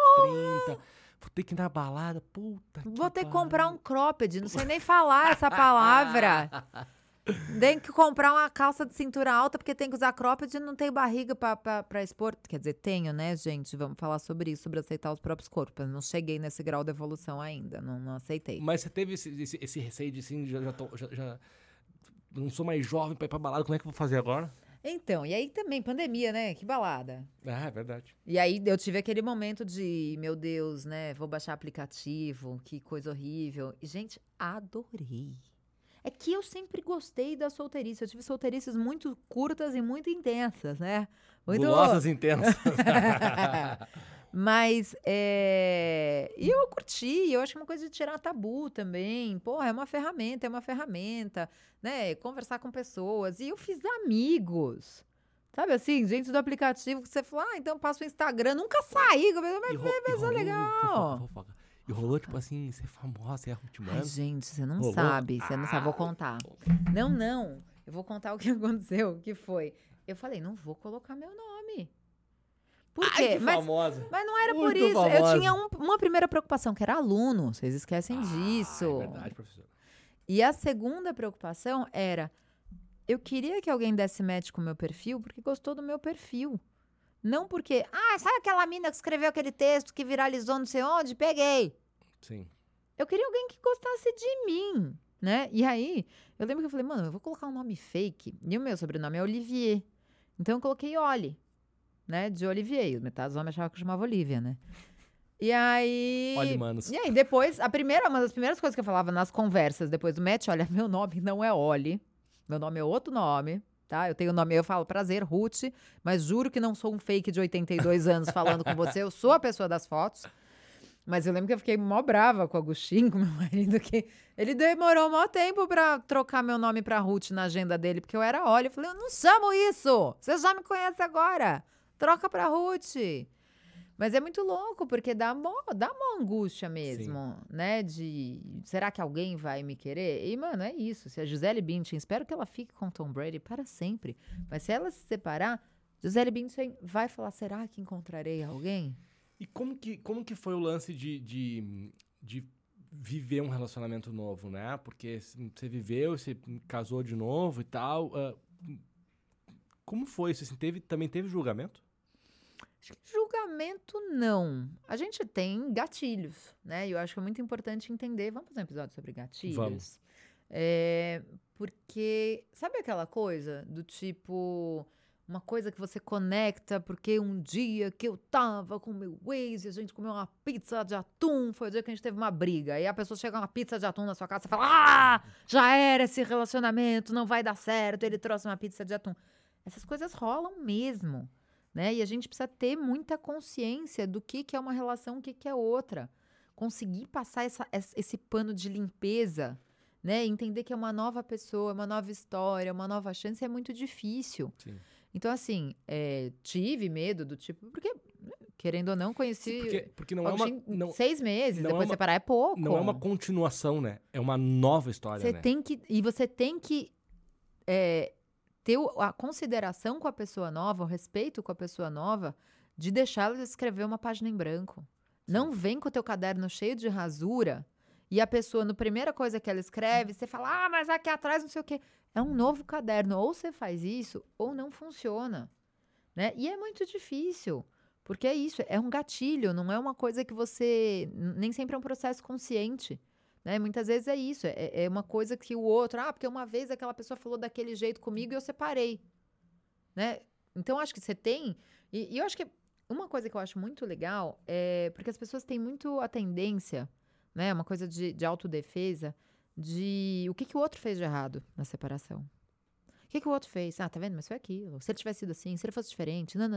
30, vou ter que ir na balada, puta Vou ter que comprar um cropped, não sei nem falar essa palavra. Tem que comprar uma calça de cintura alta, porque tem que usar cropped e não tenho barriga pra, pra, pra expor. Quer dizer, tenho, né, gente? Vamos falar sobre isso, sobre aceitar os próprios corpos. Não cheguei nesse grau de evolução ainda, não, não aceitei. Mas você teve esse, esse, esse receio de assim, já, já, tô- já- já não sou mais jovem pra ir pra balada, como é que eu vou fazer agora? Então, e aí também, pandemia, né? Que balada. Ah, é verdade. E aí eu tive aquele momento de, meu Deus, né? Vou baixar aplicativo, que coisa horrível. E, gente, adorei. É que eu sempre gostei da solteirice. Eu tive solteirices muito curtas e muito intensas, né? Muito. Intensas. Mas é... e eu curti, eu acho que é uma coisa de tirar tabu também. Pô, é uma ferramenta, é uma ferramenta, né? Conversar com pessoas. E eu fiz amigos. Sabe assim, gente do aplicativo que você fala, ah, então passa o Instagram, nunca saí. Mas rolou- legal. fofoca, fofoca. E rolou, tipo assim, ser famosa, ser Ruth Ai, Mano. gente, você não Rolou? sabe, você não sabe, vou Ah, contar. Não, não, eu vou contar o que aconteceu, que foi. Eu falei, não vou colocar meu nome. Por Ai, quê? que Mas famosa. Mas não era por Muito isso. famosa. Eu tinha um- uma primeira preocupação, que era aluno. Vocês esquecem Ah, disso. É verdade, professor. E a segunda preocupação era: eu queria que alguém desse match com o meu perfil porque gostou do meu perfil. Não porque, ah, sabe aquela mina que escreveu aquele texto que viralizou não sei onde? Peguei. Sim. Eu queria alguém que gostasse de mim, né? E aí, eu lembro que eu falei, mano, eu vou colocar um nome fake. E o meu sobrenome é Olivier. Então eu coloquei Oli, né? De Olivier. Metade dos homens achavam que eu chamava Olivia, né? E aí. Olha, manos. E aí, depois, a primeira, uma das primeiras coisas que eu falava nas conversas depois do match, olha, meu nome não é Oli. Meu nome é outro nome, tá? Eu tenho o nome, eu falo prazer, Ruth, mas juro que não sou um fake de 82 anos falando com você, eu sou a pessoa das fotos. Mas eu lembro que eu fiquei mó brava com o Agostinho, com meu marido, que ele demorou mó tempo pra trocar meu nome pra Ruth na agenda dele, porque eu era Olha. Eu falei, eu não chamo isso! Você já me conhece agora! Troca pra Ruth! Mas é muito louco, porque dá mó, dá mó angústia mesmo, né? De será que alguém vai me querer? E, mano, é isso. Se a Gisele Bündchen, espero que ela fique com Tom Brady para sempre. Mas se ela se separar, Gisele Bündchen vai falar: será que encontrarei alguém? E como que, como que foi o lance de, de, de viver um relacionamento novo, né? Porque você viveu, você casou de novo e tal. Uh, como foi isso? Assim, teve, também teve julgamento? Acho que julgamento não. A gente tem gatilhos, né? E eu acho que é muito importante entender. Vamos fazer um episódio sobre gatilhos? Vamos. É, porque sabe aquela coisa do tipo uma coisa que você conecta, porque um dia que eu tava com meu ex e a gente comeu uma pizza de atum, foi o dia que a gente teve uma briga. E a pessoa chega uma pizza de atum na sua casa e fala: Ah, já era esse relacionamento, não vai dar certo, ele trouxe uma pizza de atum. Essas coisas rolam mesmo né? E a gente precisa ter muita consciência do que, que é uma relação, o que, que é outra. Conseguir passar essa, esse pano de limpeza, né? Entender que é uma nova pessoa, uma nova história, uma nova chance é muito difícil. Sim. Então, assim, é, tive medo do tipo, porque, querendo ou não, conheci. Sim, porque, porque não é uma. Não, seis meses, não depois é uma, separar é pouco. Não é uma continuação, né? É uma nova história. Você né? tem que. E você tem que é, ter a consideração com a pessoa nova, o respeito com a pessoa nova, de deixá-la escrever uma página em branco. Sim. Não vem com o teu caderno cheio de rasura e a pessoa, na primeira coisa que ela escreve, você fala, ah, mas aqui atrás não sei o quê. É um novo caderno. Ou você faz isso, ou não funciona. Né? E é muito difícil. Porque é isso, é um gatilho, não é uma coisa que você. Nem sempre é um processo consciente. Né? Muitas vezes é isso, é, é uma coisa que o outro, ah, porque uma vez aquela pessoa falou daquele jeito comigo e eu separei. Né? Então, acho que você tem. E, e eu acho que uma coisa que eu acho muito legal é porque as pessoas têm muito a tendência, né? Uma coisa de, de autodefesa, de o que, que o outro fez de errado na separação. O que, que o outro fez? Ah, tá vendo? Mas foi aquilo. Se ele tivesse sido assim, se ele fosse diferente, não.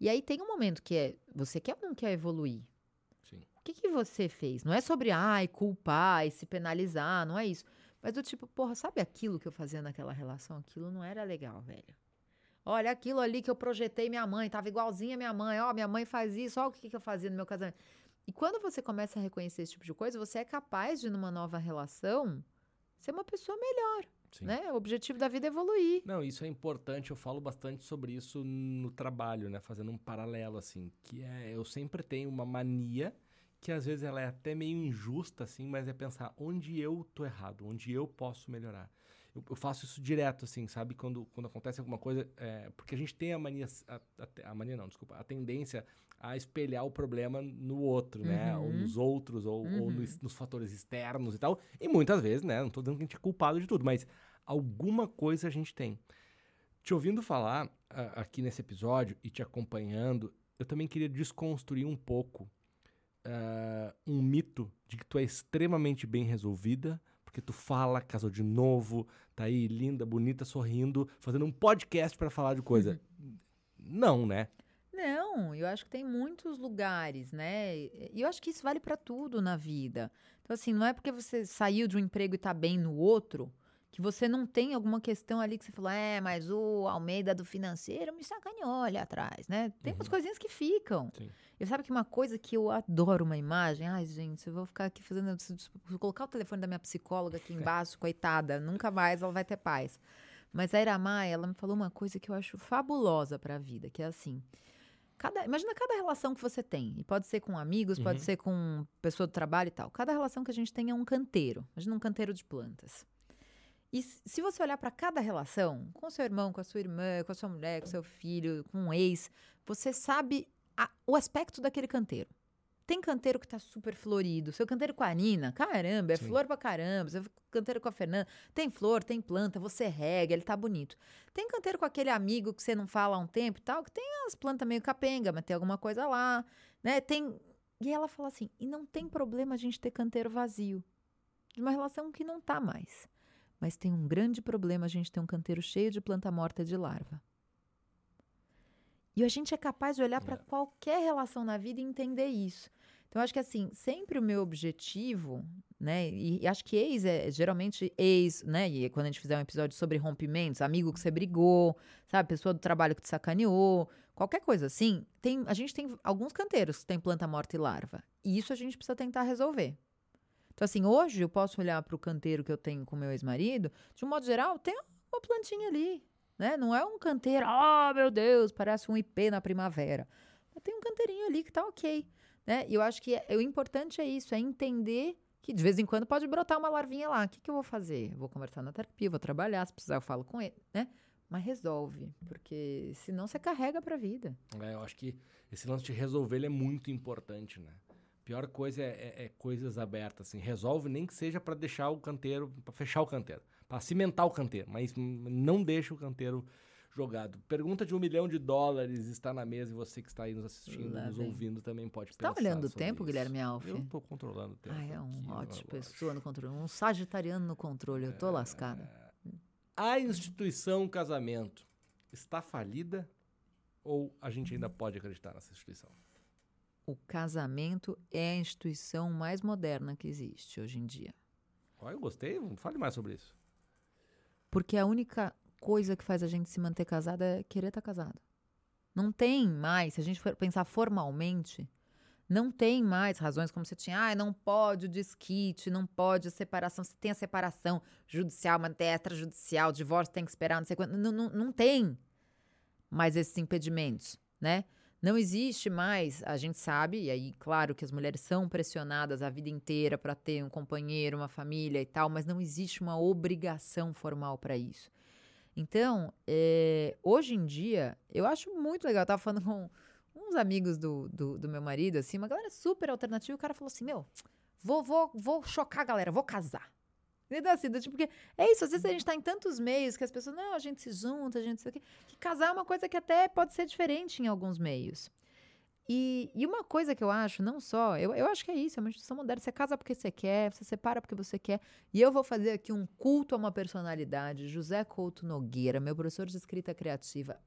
E aí tem um momento que é, você quer ou não quer evoluir? O que, que você fez? Não é sobre, ai, culpar e se penalizar, não é isso. Mas do tipo, porra, sabe aquilo que eu fazia naquela relação? Aquilo não era legal, velho. Olha, aquilo ali que eu projetei minha mãe, tava igualzinha minha mãe. Ó, minha mãe faz isso, ó o que, que eu fazia no meu casamento. E quando você começa a reconhecer esse tipo de coisa, você é capaz de, numa nova relação, ser uma pessoa melhor. Sim. Né? O objetivo da vida é evoluir. Não, isso é importante. Eu falo bastante sobre isso no trabalho, né? Fazendo um paralelo, assim. Que é, eu sempre tenho uma mania que às vezes ela é até meio injusta, assim, mas é pensar onde eu tô errado, onde eu posso melhorar. Eu, eu faço isso direto, assim, sabe? Quando, quando acontece alguma coisa, é, porque a gente tem a mania, a, a, a, mania não, desculpa, a tendência a espelhar o problema no outro, né? uhum. né? Ou nos outros, ou, uhum. ou nos, nos, fatores externos e tal. E muitas vezes, né? Não tô dizendo que a gente é culpado de tudo, mas alguma coisa a gente tem. Te ouvindo falar aqui nesse episódio e te acompanhando, eu também queria desconstruir um pouco uh, um mito de que tu é extremamente bem resolvida, porque tu fala, casou de novo, tá aí linda, bonita, sorrindo, fazendo um podcast para falar de coisa. Uhum. Não, né? Não, eu acho que tem muitos lugares, né? E eu acho que isso vale para tudo na vida. Então, assim, não é porque você saiu de um emprego e tá bem no outro que você não tem alguma questão ali que você falou, é, mas o Almeida do financeiro me sacaneou ali atrás, né? Tem uhum. umas coisinhas que ficam. Sim. E sabe que uma coisa que eu adoro uma imagem, ai, gente, eu vou ficar aqui fazendo. Vou colocar o telefone da minha psicóloga aqui embaixo, coitada, nunca mais ela vai ter paz. Mas a Iramai, ela me falou uma coisa que eu acho fabulosa para a vida, que é assim. Cada, imagina cada relação que você tem. E pode ser com amigos, uhum. pode ser com pessoa do trabalho e tal. Cada relação que a gente tem é um canteiro. Imagina um canteiro de plantas. E se você olhar para cada relação, com seu irmão, com a sua irmã, com a sua mulher, com seu filho, com um ex, você sabe a- o aspecto daquele canteiro. Tem canteiro que tá super florido. Seu canteiro com a Nina, caramba, é Sim. flor pra caramba. Seu canteiro com a Fernanda, tem flor, tem planta, você rega, ele tá bonito. Tem canteiro com aquele amigo que você não fala há um tempo e tal, que tem as plantas meio capenga, mas tem alguma coisa lá, né? Tem. E ela fala assim: e não tem problema a gente ter canteiro vazio. De uma relação que não tá mais. Mas tem um grande problema a gente ter um canteiro cheio de planta morta de larva. E a gente é capaz de olhar para É. qualquer relação na vida e entender isso. Então, acho que assim, sempre o meu objetivo, né? E, e acho que ex é geralmente ex, né? E quando a gente fizer um episódio sobre rompimentos, amigo que você brigou, sabe? Pessoa do trabalho que te sacaneou, qualquer coisa assim, tem, a gente tem alguns canteiros que tem planta morta e larva. E isso a gente precisa tentar resolver. Então, assim, hoje eu posso olhar para o canteiro que eu tenho com meu ex-marido, de um modo geral, tem uma plantinha ali, né? Não é um canteiro, oh meu Deus, parece um IP na primavera. Mas tem um canteirinho ali que tá ok, né? E eu acho que é- o importante é isso, é entender que de vez em quando pode brotar uma larvinha lá. O que, que eu vou fazer? Eu vou conversar na terapia, vou trabalhar, se precisar eu falo com ele, né? Mas resolve, porque senão você carrega pra vida. É, eu acho que esse lance de resolver é muito importante, né? Pior coisa é, é- é coisas abertas, assim. Resolve nem que seja pra deixar o canteiro, pra fechar o canteiro, pra cimentar o canteiro, mas não deixa o canteiro jogado. Pergunta de um milhão de dólares está na mesa e você que está aí nos assistindo, Lá nos vem. ouvindo também pode Você tá pensar olhando o tempo, isso. Guilherme Alf? Eu tô controlando o tempo. Ah, é um aqui, ótimo pessoa no controle, um sagitariano no controle, eu tô lascada. A instituição casamento está falida ou a gente ainda pode acreditar nessa instituição? O casamento é a instituição mais moderna que existe hoje em dia. Ó, eu gostei, fale mais sobre isso. Porque a única coisa que faz a gente se manter casado é querer estar casado. Não tem mais, se a gente for pensar formalmente, não tem mais razões como você tinha, ah, não pode o desquite, não pode a separação, você tem a separação judicial, manter extrajudicial, divórcio tem que esperar, não sei quanto. Não, não, não tem mais esses impedimentos, né? Não existe mais, a gente sabe, e aí, claro que as mulheres são pressionadas a vida inteira para ter um companheiro, uma família e tal, mas não existe uma obrigação formal para isso. Então, é, hoje em dia, eu acho muito legal. Eu tava falando com uns amigos do, do, do meu marido, assim, uma galera super alternativa. O cara falou assim: Meu, vou, vou, vou chocar a galera, vou casar. Entendeu? Assim, do tipo, porque é isso, às vezes a gente tá em tantos meios que as pessoas, não, a gente se junta, a gente sei o quê, que casar é uma coisa que até pode ser diferente em alguns meios. E, e uma coisa que eu acho, não só, eu, eu acho que é isso, é uma instituição moderna. Você casa porque você quer, você separa porque você quer. E eu vou fazer aqui um culto a uma personalidade, José Couto Nogueira, meu professor de escrita criativa.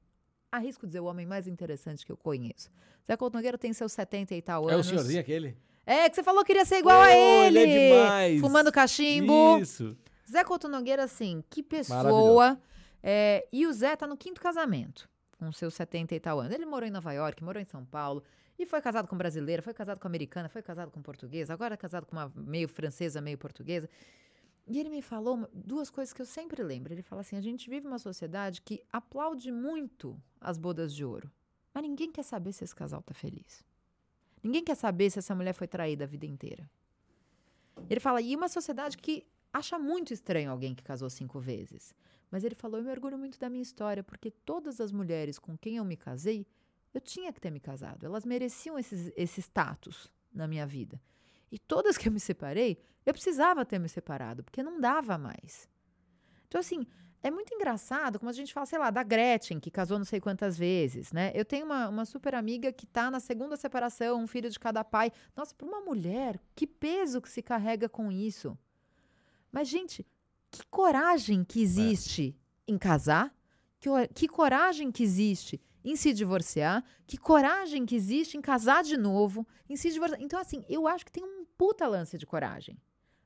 Arrisco dizer o homem mais interessante que eu conheço. José Couto Nogueira tem seus 70 e tal É o anos. senhorzinho aquele? É, que você falou que queria ser igual a Oh, ele. ele é demais. Fumando cachimbo. Isso. Zé Couto Nogueira, assim, que pessoa. É, e o Zé tá no quinto casamento, com seus 70 e tal anos. Ele morou em Nova York, morou em São Paulo, e foi casado com brasileira, foi casado com americana, foi casado com portuguesa, agora é casado com uma meio francesa, meio portuguesa. E ele me falou duas coisas que eu sempre lembro. Ele fala assim: a gente vive uma sociedade que aplaude muito as bodas de ouro, mas ninguém quer saber se esse casal tá feliz. Ninguém quer saber se essa mulher foi traída a vida inteira. Ele fala, e uma sociedade que acha muito estranho alguém que casou cinco vezes. Mas ele falou, eu me orgulho muito da minha história, porque todas as mulheres com quem eu me casei, eu tinha que ter me casado. Elas mereciam esses, esse status na minha vida. E todas que eu me separei, eu precisava ter me separado, porque não dava mais. Então, assim, é muito engraçado como a gente fala, sei lá, da Gretchen, que casou não sei quantas vezes, né? Eu tenho uma, uma super amiga que tá na segunda separação, um filho de cada pai. Nossa, para uma mulher, que peso que se carrega com isso. Mas, gente, que coragem que existe em casar, que, que coragem que existe em se divorciar, que coragem que existe em casar de novo, em se divorciar. Então, assim, eu acho que tem um puta lance de coragem.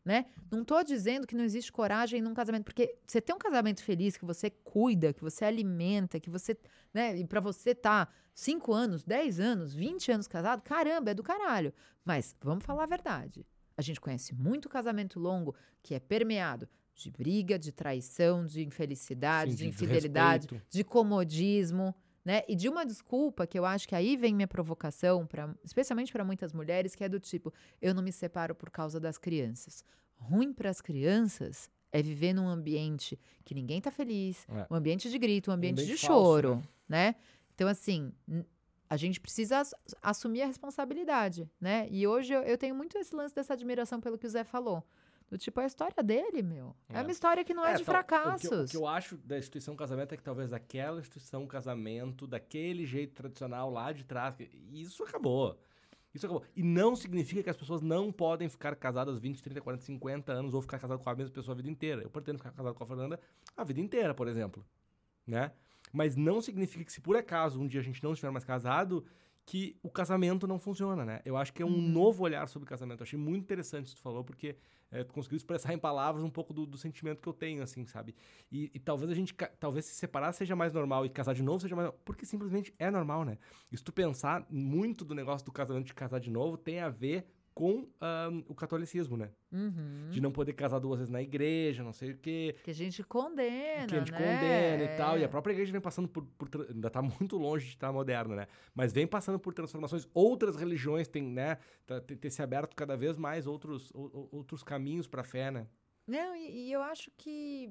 Né? Não tô dizendo que não existe coragem num casamento, porque você tem um casamento feliz, que você cuida, que você alimenta, que você, né, e pra você tá 5 anos, 10 anos, 20 anos casado, caramba, é do caralho. Mas vamos falar a verdade. A gente conhece muito casamento longo que é permeado de briga, de traição, de infelicidade, Sim, de de infidelidade, de comodismo, né? E de uma desculpa que eu acho que aí vem minha provocação, pra, especialmente para muitas mulheres, que é do tipo: eu não me separo por causa das crianças. Ruim para as crianças é viver num ambiente que ninguém tá feliz, É. um ambiente de grito, um ambiente, ambiente de falso, choro, né? Então, assim, a gente precisa ass- assumir a responsabilidade, né? E hoje eu, eu tenho muito esse lance dessa admiração pelo que o Zé falou. Do tipo, a história dele, meu. É, É. uma história que não é, de tal- o que eu- fracassos. O que, eu acho da instituição casamento é que talvez aquela instituição casamento, daquele jeito tradicional lá de trás, isso acabou. Isso acabou. E não significa que as pessoas não podem ficar casadas 20, 30, 40, 50 anos ou ficar casado com a mesma pessoa a vida inteira. Eu pretendo ficar casado com a Fernanda a vida inteira, por exemplo. Né? Mas não significa que se por acaso um dia a gente não estiver mais casado, que o casamento não funciona, né? Eu acho que é um novo olhar sobre o casamento. Eu achei muito interessante isso que tu falou, porque é, conseguiu expressar em palavras um pouco do, do sentimento que eu tenho, assim, sabe? E, e talvez a gente, talvez se separar seja mais normal e casar de novo seja mais normal, porque simplesmente é normal, né? E se tu pensar, muito do negócio do casamento de casar de novo tem a ver com o catolicismo, né? Uhum. De não poder casar duas vezes na igreja, não sei o quê. Que a gente condena, Que a gente né? condena e tal. E a É. própria igreja vem passando por. por ainda tá muito longe de estar moderna, né? Mas vem passando por transformações. Outras religiões têm, né? tá- Tem, tem se aberto cada vez mais outros, ou- ou- outros caminhos pra fé, né? Não, e, e eu acho que.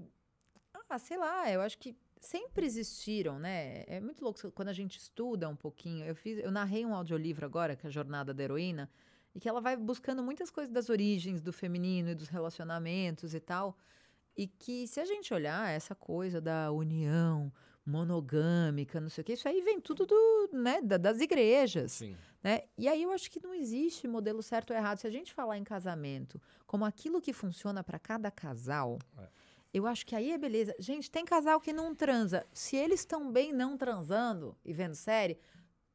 Ah, sei lá, eu acho que sempre existiram, né? É muito louco quando a gente estuda um pouquinho. Eu fiz, eu narrei um audiolivro agora, que é a Jornada da Heroína, e que ela vai buscando muitas coisas das origens do feminino e dos relacionamentos e tal. E que se a gente olhar essa coisa da união monogâmica, não sei o que, isso aí vem tudo do, né, da- das igrejas Sim. né? E aí eu acho que não existe modelo certo ou errado. Se a gente falar em casamento como aquilo que funciona para cada casal, É. eu acho que aí é beleza. Gente, tem casal que não transa. Se eles estão bem não transando e vendo série,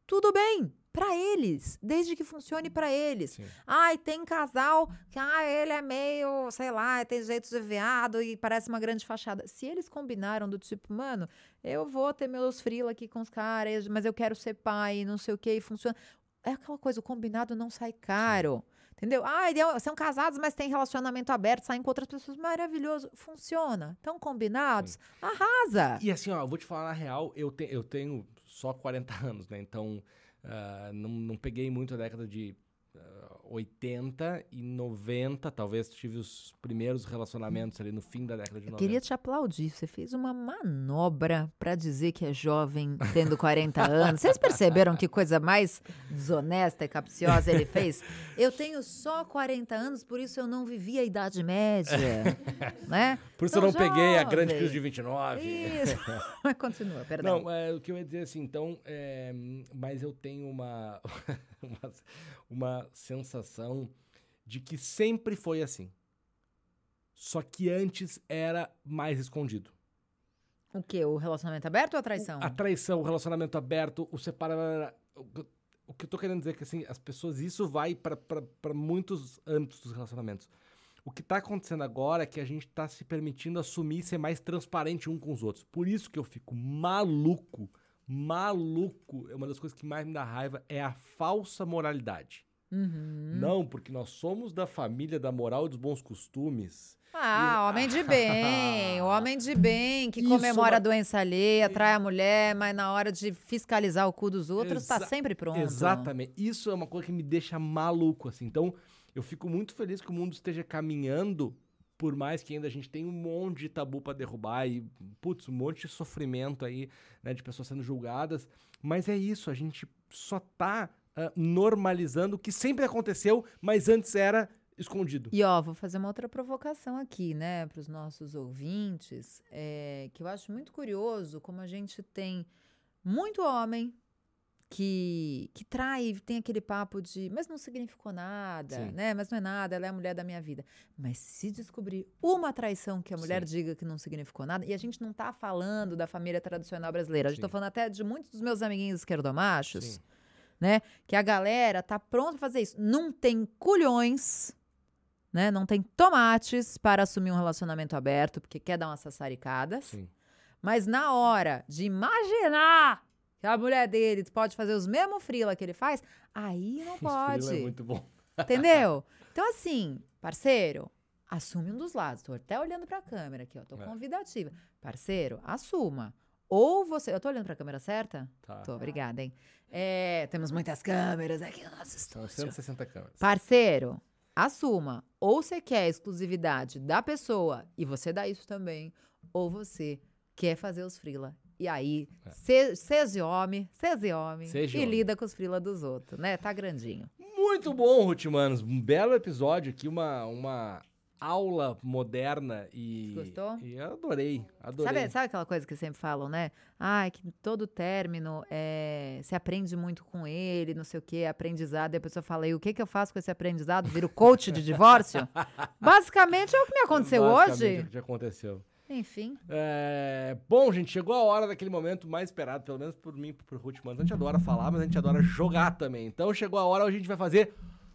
tudo bem. Pra eles, desde que funcione pra eles. Sim. Ai, tem casal que ah, ele é meio, sei lá, tem jeito de viado e parece uma grande fachada. Se eles combinaram do tipo, mano, eu vou ter meus frila aqui com os caras, mas eu quero ser pai, não sei o que, e funciona. É aquela coisa, o combinado não sai caro. Entendeu? Ai, deu- são casados, mas tem relacionamento aberto, saem com outras pessoas. Maravilhoso. Funciona. Estão combinados? Arrasa. E assim, ó, eu vou te falar na real, eu, te- eu tenho só 40 anos, né? Então, ah, não, não peguei muito a década de 80 e 90, talvez tive os primeiros relacionamentos ali no fim da década de Eu 90. queria te aplaudir. Você fez uma manobra pra dizer que é jovem tendo 40 anos. Vocês perceberam que coisa mais desonesta e capciosa ele fez? Eu tenho só 40 anos, por isso eu não vivi a Idade Média. né? Por isso eu Então, não peguei a grande jovem. crise de 29. Isso. Mas continua, perdão. Não, é, o que eu ia dizer assim, então, é, mas eu tenho uma, uma, uma sensação de que sempre foi assim. Só que antes era mais escondido. O quê? O relacionamento aberto ou a traição? A traição, o relacionamento aberto, o separar. O que- que eu tô querendo dizer é que assim, as pessoas, isso vai para muitos âmbitos dos relacionamentos. O que tá acontecendo agora é que a gente tá se permitindo assumir e ser mais transparente um com os outros. Por isso que eu fico maluco, maluco. É uma das coisas que mais me dá raiva é a falsa moralidade. Uhum. Não, porque nós somos da família da moral e dos bons costumes. Ah, homem de bem, homem de bem, que Isso comemora é a doença alheia, trai a mulher, mas na hora de fiscalizar o cu dos outros, tá Exa- sempre pronto. Exatamente. Isso é uma coisa que me deixa maluco, assim. Então, eu fico muito feliz que o mundo esteja caminhando, por mais que ainda a gente tenha um monte de tabu pra derrubar e, putz, um monte de sofrimento aí, né, de pessoas sendo julgadas. Mas é isso, a gente só tá ah, normalizando o que sempre aconteceu, mas antes era escondido. E ó, vou fazer uma outra provocação aqui, né, para os nossos ouvintes, é, que eu acho muito curioso como a gente tem muito homem que, que trai, tem aquele papo de, mas não significou nada, Sim. né? Mas não é nada, ela é a mulher da minha vida. Mas se descobrir uma traição que a mulher Sim. diga que não significou nada, e a gente não tá falando da família tradicional brasileira, a gente tá falando até de muitos dos meus amiguinhos esquerdomachos, Sim. né? Que a galera tá pronta pra fazer isso. Não tem culhões, né? Não tem tomates para assumir um relacionamento aberto, porque quer dar umas sassaricadas. Sim. Mas na hora de imaginar a mulher dele pode fazer os mesmos frila que ele faz, aí não frila pode. é muito bom. Entendeu? Então, assim, parceiro, assume um dos lados. Tô até olhando pra câmera aqui, ó. Tô É. convidativa. Parceiro, assuma. Ou você. Eu tô olhando pra câmera certa? Tá. Tô, obrigada, hein? É, temos muitas câmeras aqui no nosso São estúdio. 160 câmeras. Parceiro, assuma. Ou você quer a exclusividade da pessoa e você dá isso também, ou você quer fazer os frila. E aí, É. se- seja homem, seja homem Seja e homem. lida com os frila dos outros, né? Tá grandinho. Muito bom, Ruth Manos. Um belo episódio aqui, uma, uma aula moderna e. Gostou? E eu adorei, adorei. Sabe, sabe aquela coisa que sempre falam, né? Ah, que todo término é, se aprende muito com ele, não sei o quê, aprendizado. E a pessoa fala, e o que, que eu faço com esse aprendizado? Viro coach de divórcio? Basicamente é o que me aconteceu hoje. é o que aconteceu. Enfim. É, Bom, gente, chegou a hora daquele momento mais esperado, pelo menos por mim e por Ruth Manos. A gente adora falar, mas a gente adora jogar também. Então chegou a hora, hoje a gente vai fazer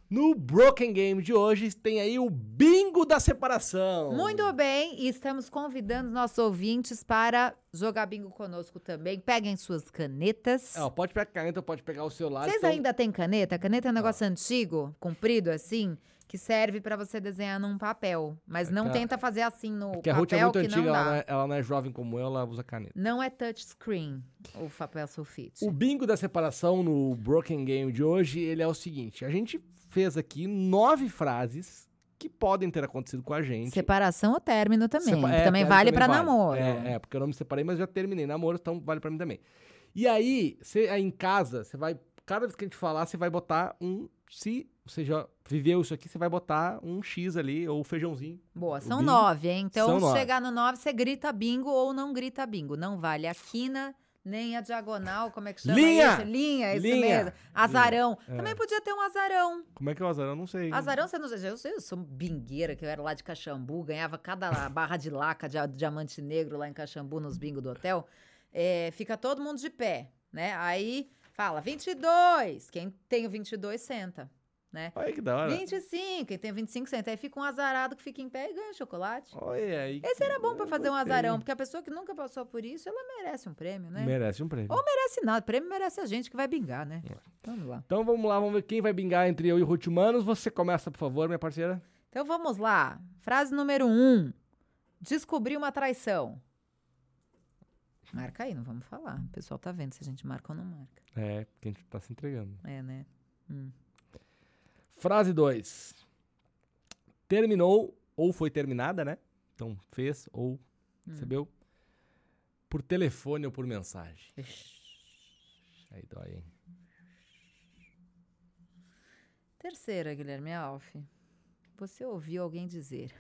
no Broken Game de hoje. Tem aí o bingo da separação. Muito bem, e estamos convidando nossos ouvintes para jogar bingo conosco também. Peguem suas canetas. É, pode pegar a caneta, pode pegar o celular. Vocês então- ainda têm caneta? Caneta é um negócio antigo, comprido assim, que serve para você desenhar num papel. Mas não que a- tenta fazer assim no Porque a papel Ruth é muito antiga, não ela não é, ela não é jovem como eu, ela usa caneta. Não é touchscreen o papel sulfite. O bingo da separação no Broken Game de hoje, ele é o seguinte. A gente fez aqui nove frases que podem ter acontecido com a gente. Separação ou término também. Sepa- é, também vale também pra namoro. É, é, porque eu não me separei, mas já terminei namoro, então vale pra mim também. E aí, você aí em casa, você vai. Cada vez que a gente falar, você vai botar um. Se você já viveu isso aqui, você vai botar um X ali, ou feijãozinho. Boa, são bingo- nove, hein? Então, São se nove. chegar no nove, você grita bingo ou não grita bingo. Não vale a quina, nem a diagonal, como é que chama Linha! isso? Linha, isso Linha! mesmo. Azarão. É. Também podia ter um azarão. Como é que é o azar? Eu não sei. Azarão, você não... Eu, sei, eu sou bingueira, que eu era lá de Caxambu, ganhava cada barra de laca de diamante negro lá em Caxambu, nos bingos do hotel. É, fica todo mundo de pé, né? Aí fala 22. Quem tem o 22 senta, né? Olha que da hora. 25, quem tem 25 senta. Aí fica um azarado que fica em pé e ganha chocolate. Olha aí. Esse era bom pra Eu fazer um azarão, porque a pessoa que nunca passou por isso, ela merece um prêmio, né? Merece um prêmio. Ou merece nada, prêmio merece a gente que vai bingar, né? É. Vamos lá. Então vamos lá, vamos ver quem vai bingar entre eu e o Ruth Manos. Você começa, por favor, minha parceira. Então vamos lá. Frase número um. Descobri uma traição. Marca aí, não vamos falar. O pessoal tá vendo se a gente marca ou não marca. É, porque a gente tá se entregando. É, né? Hum. Frase 2. Terminou ou foi terminada, né? Então fez ou Hum. recebeu por telefone ou por mensagem. Ixi. Aí dói, hein? Terceira, Guilherme Alf. Você ouviu alguém dizer: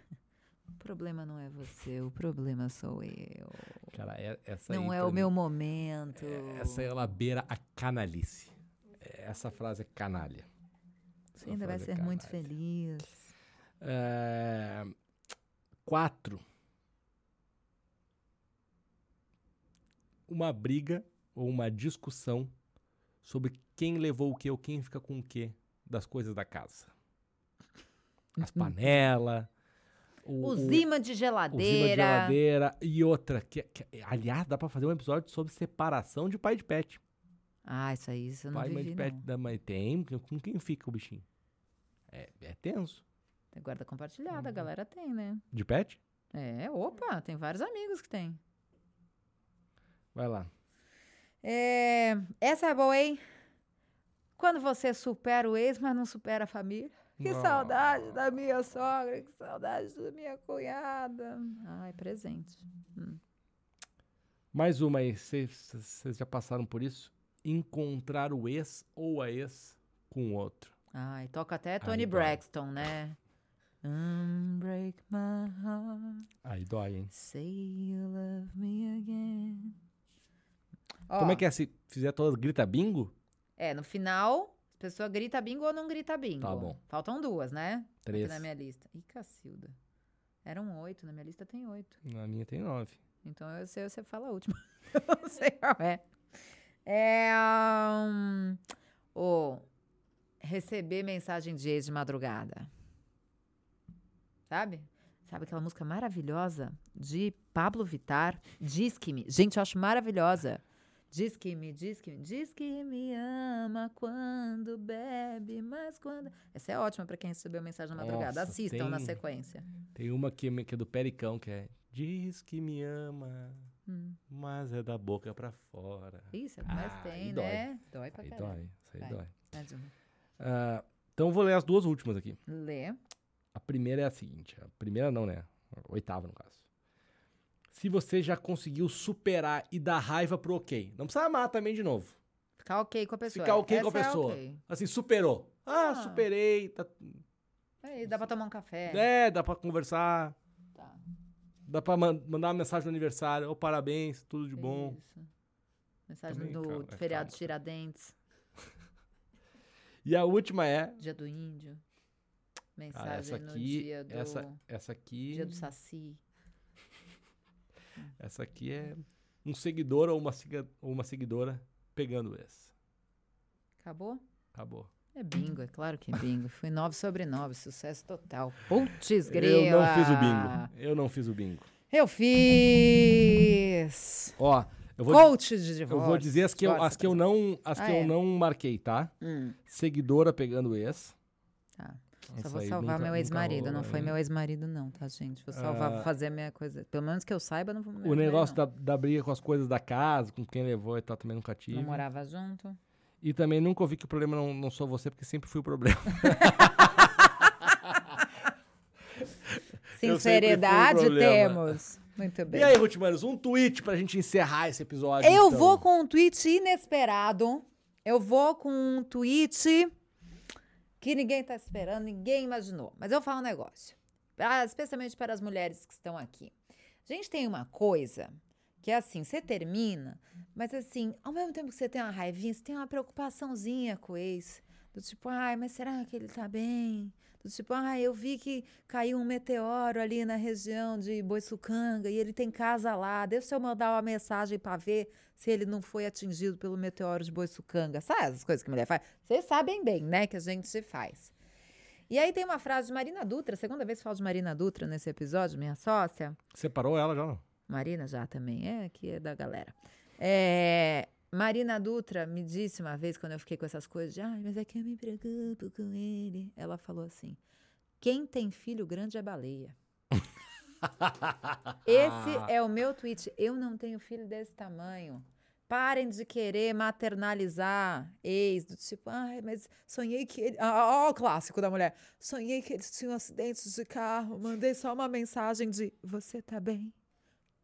o problema não é você, o problema sou eu. Cara, é- essa Não aí, é o mim, meu momento. Essa aí ela beira a canalice. Essa frase é canalha. Você ainda vai ser muito feliz. É, Quatro. Uma briga ou uma discussão sobre quem levou o que ou quem fica com o que das coisas da casa. As panelas. o- Os imãs de os imãs de geladeira. geladeira e outra. Que, que- aliás, dá pra fazer um episódio sobre separação de pai de pet. Ah, isso aí, isso eu não pai mãe vivi, de pet não. da mãe tem. Com quem fica o bichinho? É, é tenso. Tem guarda Uhum. compartilhada, a galera tem, né? De pet? É, opa, tem vários amigos que tem. Vai lá. É, essa é boa, hein? Quando você supera o ex, mas não supera a família. Que Nossa. saudade da minha sogra, que saudade da minha cunhada. Ai, presente. Mais uma aí, vocês já passaram por isso? Encontrar o ex ou a ex com o outro. Ai, toca até Tony Aí dói. Braxton, né? Unbreak my heart, Aí dói, hein? say you love me again. Como é que é? Se fizer todas grita bingo? É, no final, a pessoa grita bingo ou não grita bingo. Tá bom. Faltam duas, né? Três. Aqui na minha lista. Ih, Cacilda. Eram oito, na minha lista tem oito. Na minha tem nove. Então eu sei, você fala a última. eu não sei qual é. É. Um, o receber mensagem de ex de madrugada. Sabe? Sabe aquela música maravilhosa de Pablo Vittar? Diz que me. Gente, eu acho maravilhosa. Diz que me, diz que me, diz que me ama quando bebe, mas quando. Essa é ótima pra quem recebeu mensagem na madrugada. Nossa, Assistam na tem- sequência. Tem uma que, que é do Pericão, que é Diz que me ama, Hum. mas é da boca pra fora. Isso, é o que mais Ah, tem, aí dói. né? Dói pra Aí dói, isso aí Vai. dói. Mais uma. Ah, então eu vou ler as duas últimas aqui. Lê. A primeira é a seguinte. A primeira não, né? A oitava, no caso. Se você já conseguiu superar e dar raiva pro ok. Não precisa amar também de novo. Ficar ok com a pessoa. Ficar ok com a Essa é pessoa. ok. Assim, superou. Ah, Ah. superei. Tá... Aí, dá pra tomar um café. É, dá pra conversar. Dá pra man- mandar uma mensagem no aniversário. Ô, parabéns, tudo de bom. Isso. Mensagem Também, do cara, é feriado claro. Tiradentes, E a última é. dia do índio. Mensagem Ah, essa no aqui. dia do, Essa, essa aqui. dia do saci. Essa aqui é um seguidor ou uma, siga- ou uma seguidora pegando esse. Acabou? Acabou. É bingo, é claro que é bingo. Fui 9 sobre 9, sucesso total. Putz, Eu grila. não fiz o bingo. Eu não fiz o bingo. Eu fiz. Ó, eu vou, Coach de eu divórcio. vou dizer as que eu, as que eu não, as Ah, que é. eu não marquei, tá? Hum, Seguidora pegando esse. tá. Só Essa vou salvar nunca- meu ex-marido. Não foi hein? meu ex-marido, não, tá, gente? Vou salvar, vou fazer a minha coisa. Pelo menos que eu saiba, não vou. O negócio da, da briga com as coisas da casa, com quem levou e tal, também nunca tive. Não morava junto. E também nunca ouvi que o problema não, não sou você, porque sempre fui o problema. Sinceridade problema. temos. Muito bem. E aí, Ruth Manos, um tweet pra gente encerrar esse episódio. Eu então. vou com um tweet inesperado. Eu vou com um tweet que ninguém tá esperando, ninguém imaginou. Mas eu vou falar um negócio. pra- especialmente para as mulheres que estão aqui. A gente tem uma coisa que é assim, você termina, mas assim, ao mesmo tempo que você tem uma raivinha, você tem uma preocupaçãozinha com o ex. Do tipo, ai, mas será que ele tá bem? Do tipo, ai, eu vi que caiu um meteoro ali na região de Boiçucanga e ele tem casa lá. Deixa eu mandar uma mensagem para ver se ele não foi atingido pelo meteoro de Boiçucanga. Sabe essas coisas que a mulher faz? Vocês sabem bem, né, que a gente faz. E aí tem uma frase de Marina Dutra, segunda vez que falo de Marina Dutra nesse episódio, minha sócia. Separou ela já, não? Marina já também, é, que é da galera. É, Marina Dutra me disse uma vez, quando eu fiquei com essas coisas de, ai, mas é que eu me preocupo com ele. Ela falou assim: quem tem filho grande é baleia. Esse é o meu tweet. Eu não tenho filho desse tamanho. Parem de querer maternalizar ex, do tipo, ai, mas sonhei que ele. Ah, ó, o clássico da mulher. Sonhei que eles tinham acidentes de carro, mandei só uma mensagem de você tá bem?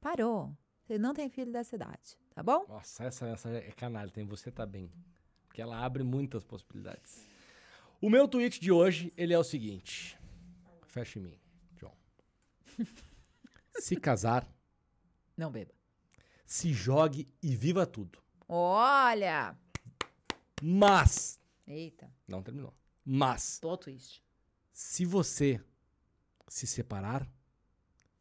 Parou. Você não tem filho dessa idade, tá bom? Nossa, essa mensagem é canalha, tem você tá bem. Porque ela abre muitas possibilidades. O meu tweet de hoje, ele é o seguinte. Fecha em mim, John. Se casar, Não beba. se jogue e viva tudo. Olha! Mas, Eita, não terminou. Mas, plot twist. se você se separar,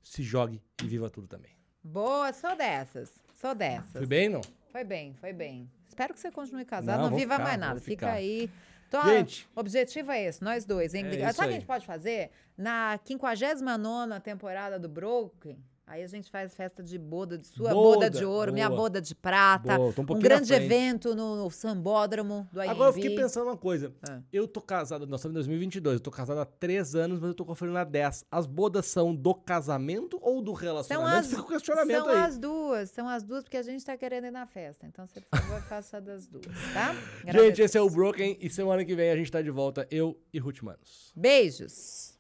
se jogue e viva tudo também. Boa, sou dessas. Sou dessas. Foi bem, não? Foi bem, foi bem. Espero que você continue casado, Não, não, viva ficar, mais nada. Fica aí. Então, Gente. o objetivo é esse, nós dois, hein? É Sabe o que a gente pode fazer? Na 59 temporada do Broken, aí a gente faz festa de boda, de sua boda, Boda, de ouro, minha boa. boda de prata. Boa, um um grande evento no, no Sambódromo do Agora eu fiquei pensando uma coisa. Ah. Eu tô casado, nós estamos em 2022, eu tô casado há três anos, mas eu tô conferindo há 10. As bodas são do casamento ou do São relacionamento? as, Fica o questionamento são aí. as duas, são as duas, porque a gente tá querendo ir na festa. Então, você, por favor, faça das duas, tá? Gente, esse é o Broken e semana que vem a gente tá de volta, eu e Ruth Manos. Beijos.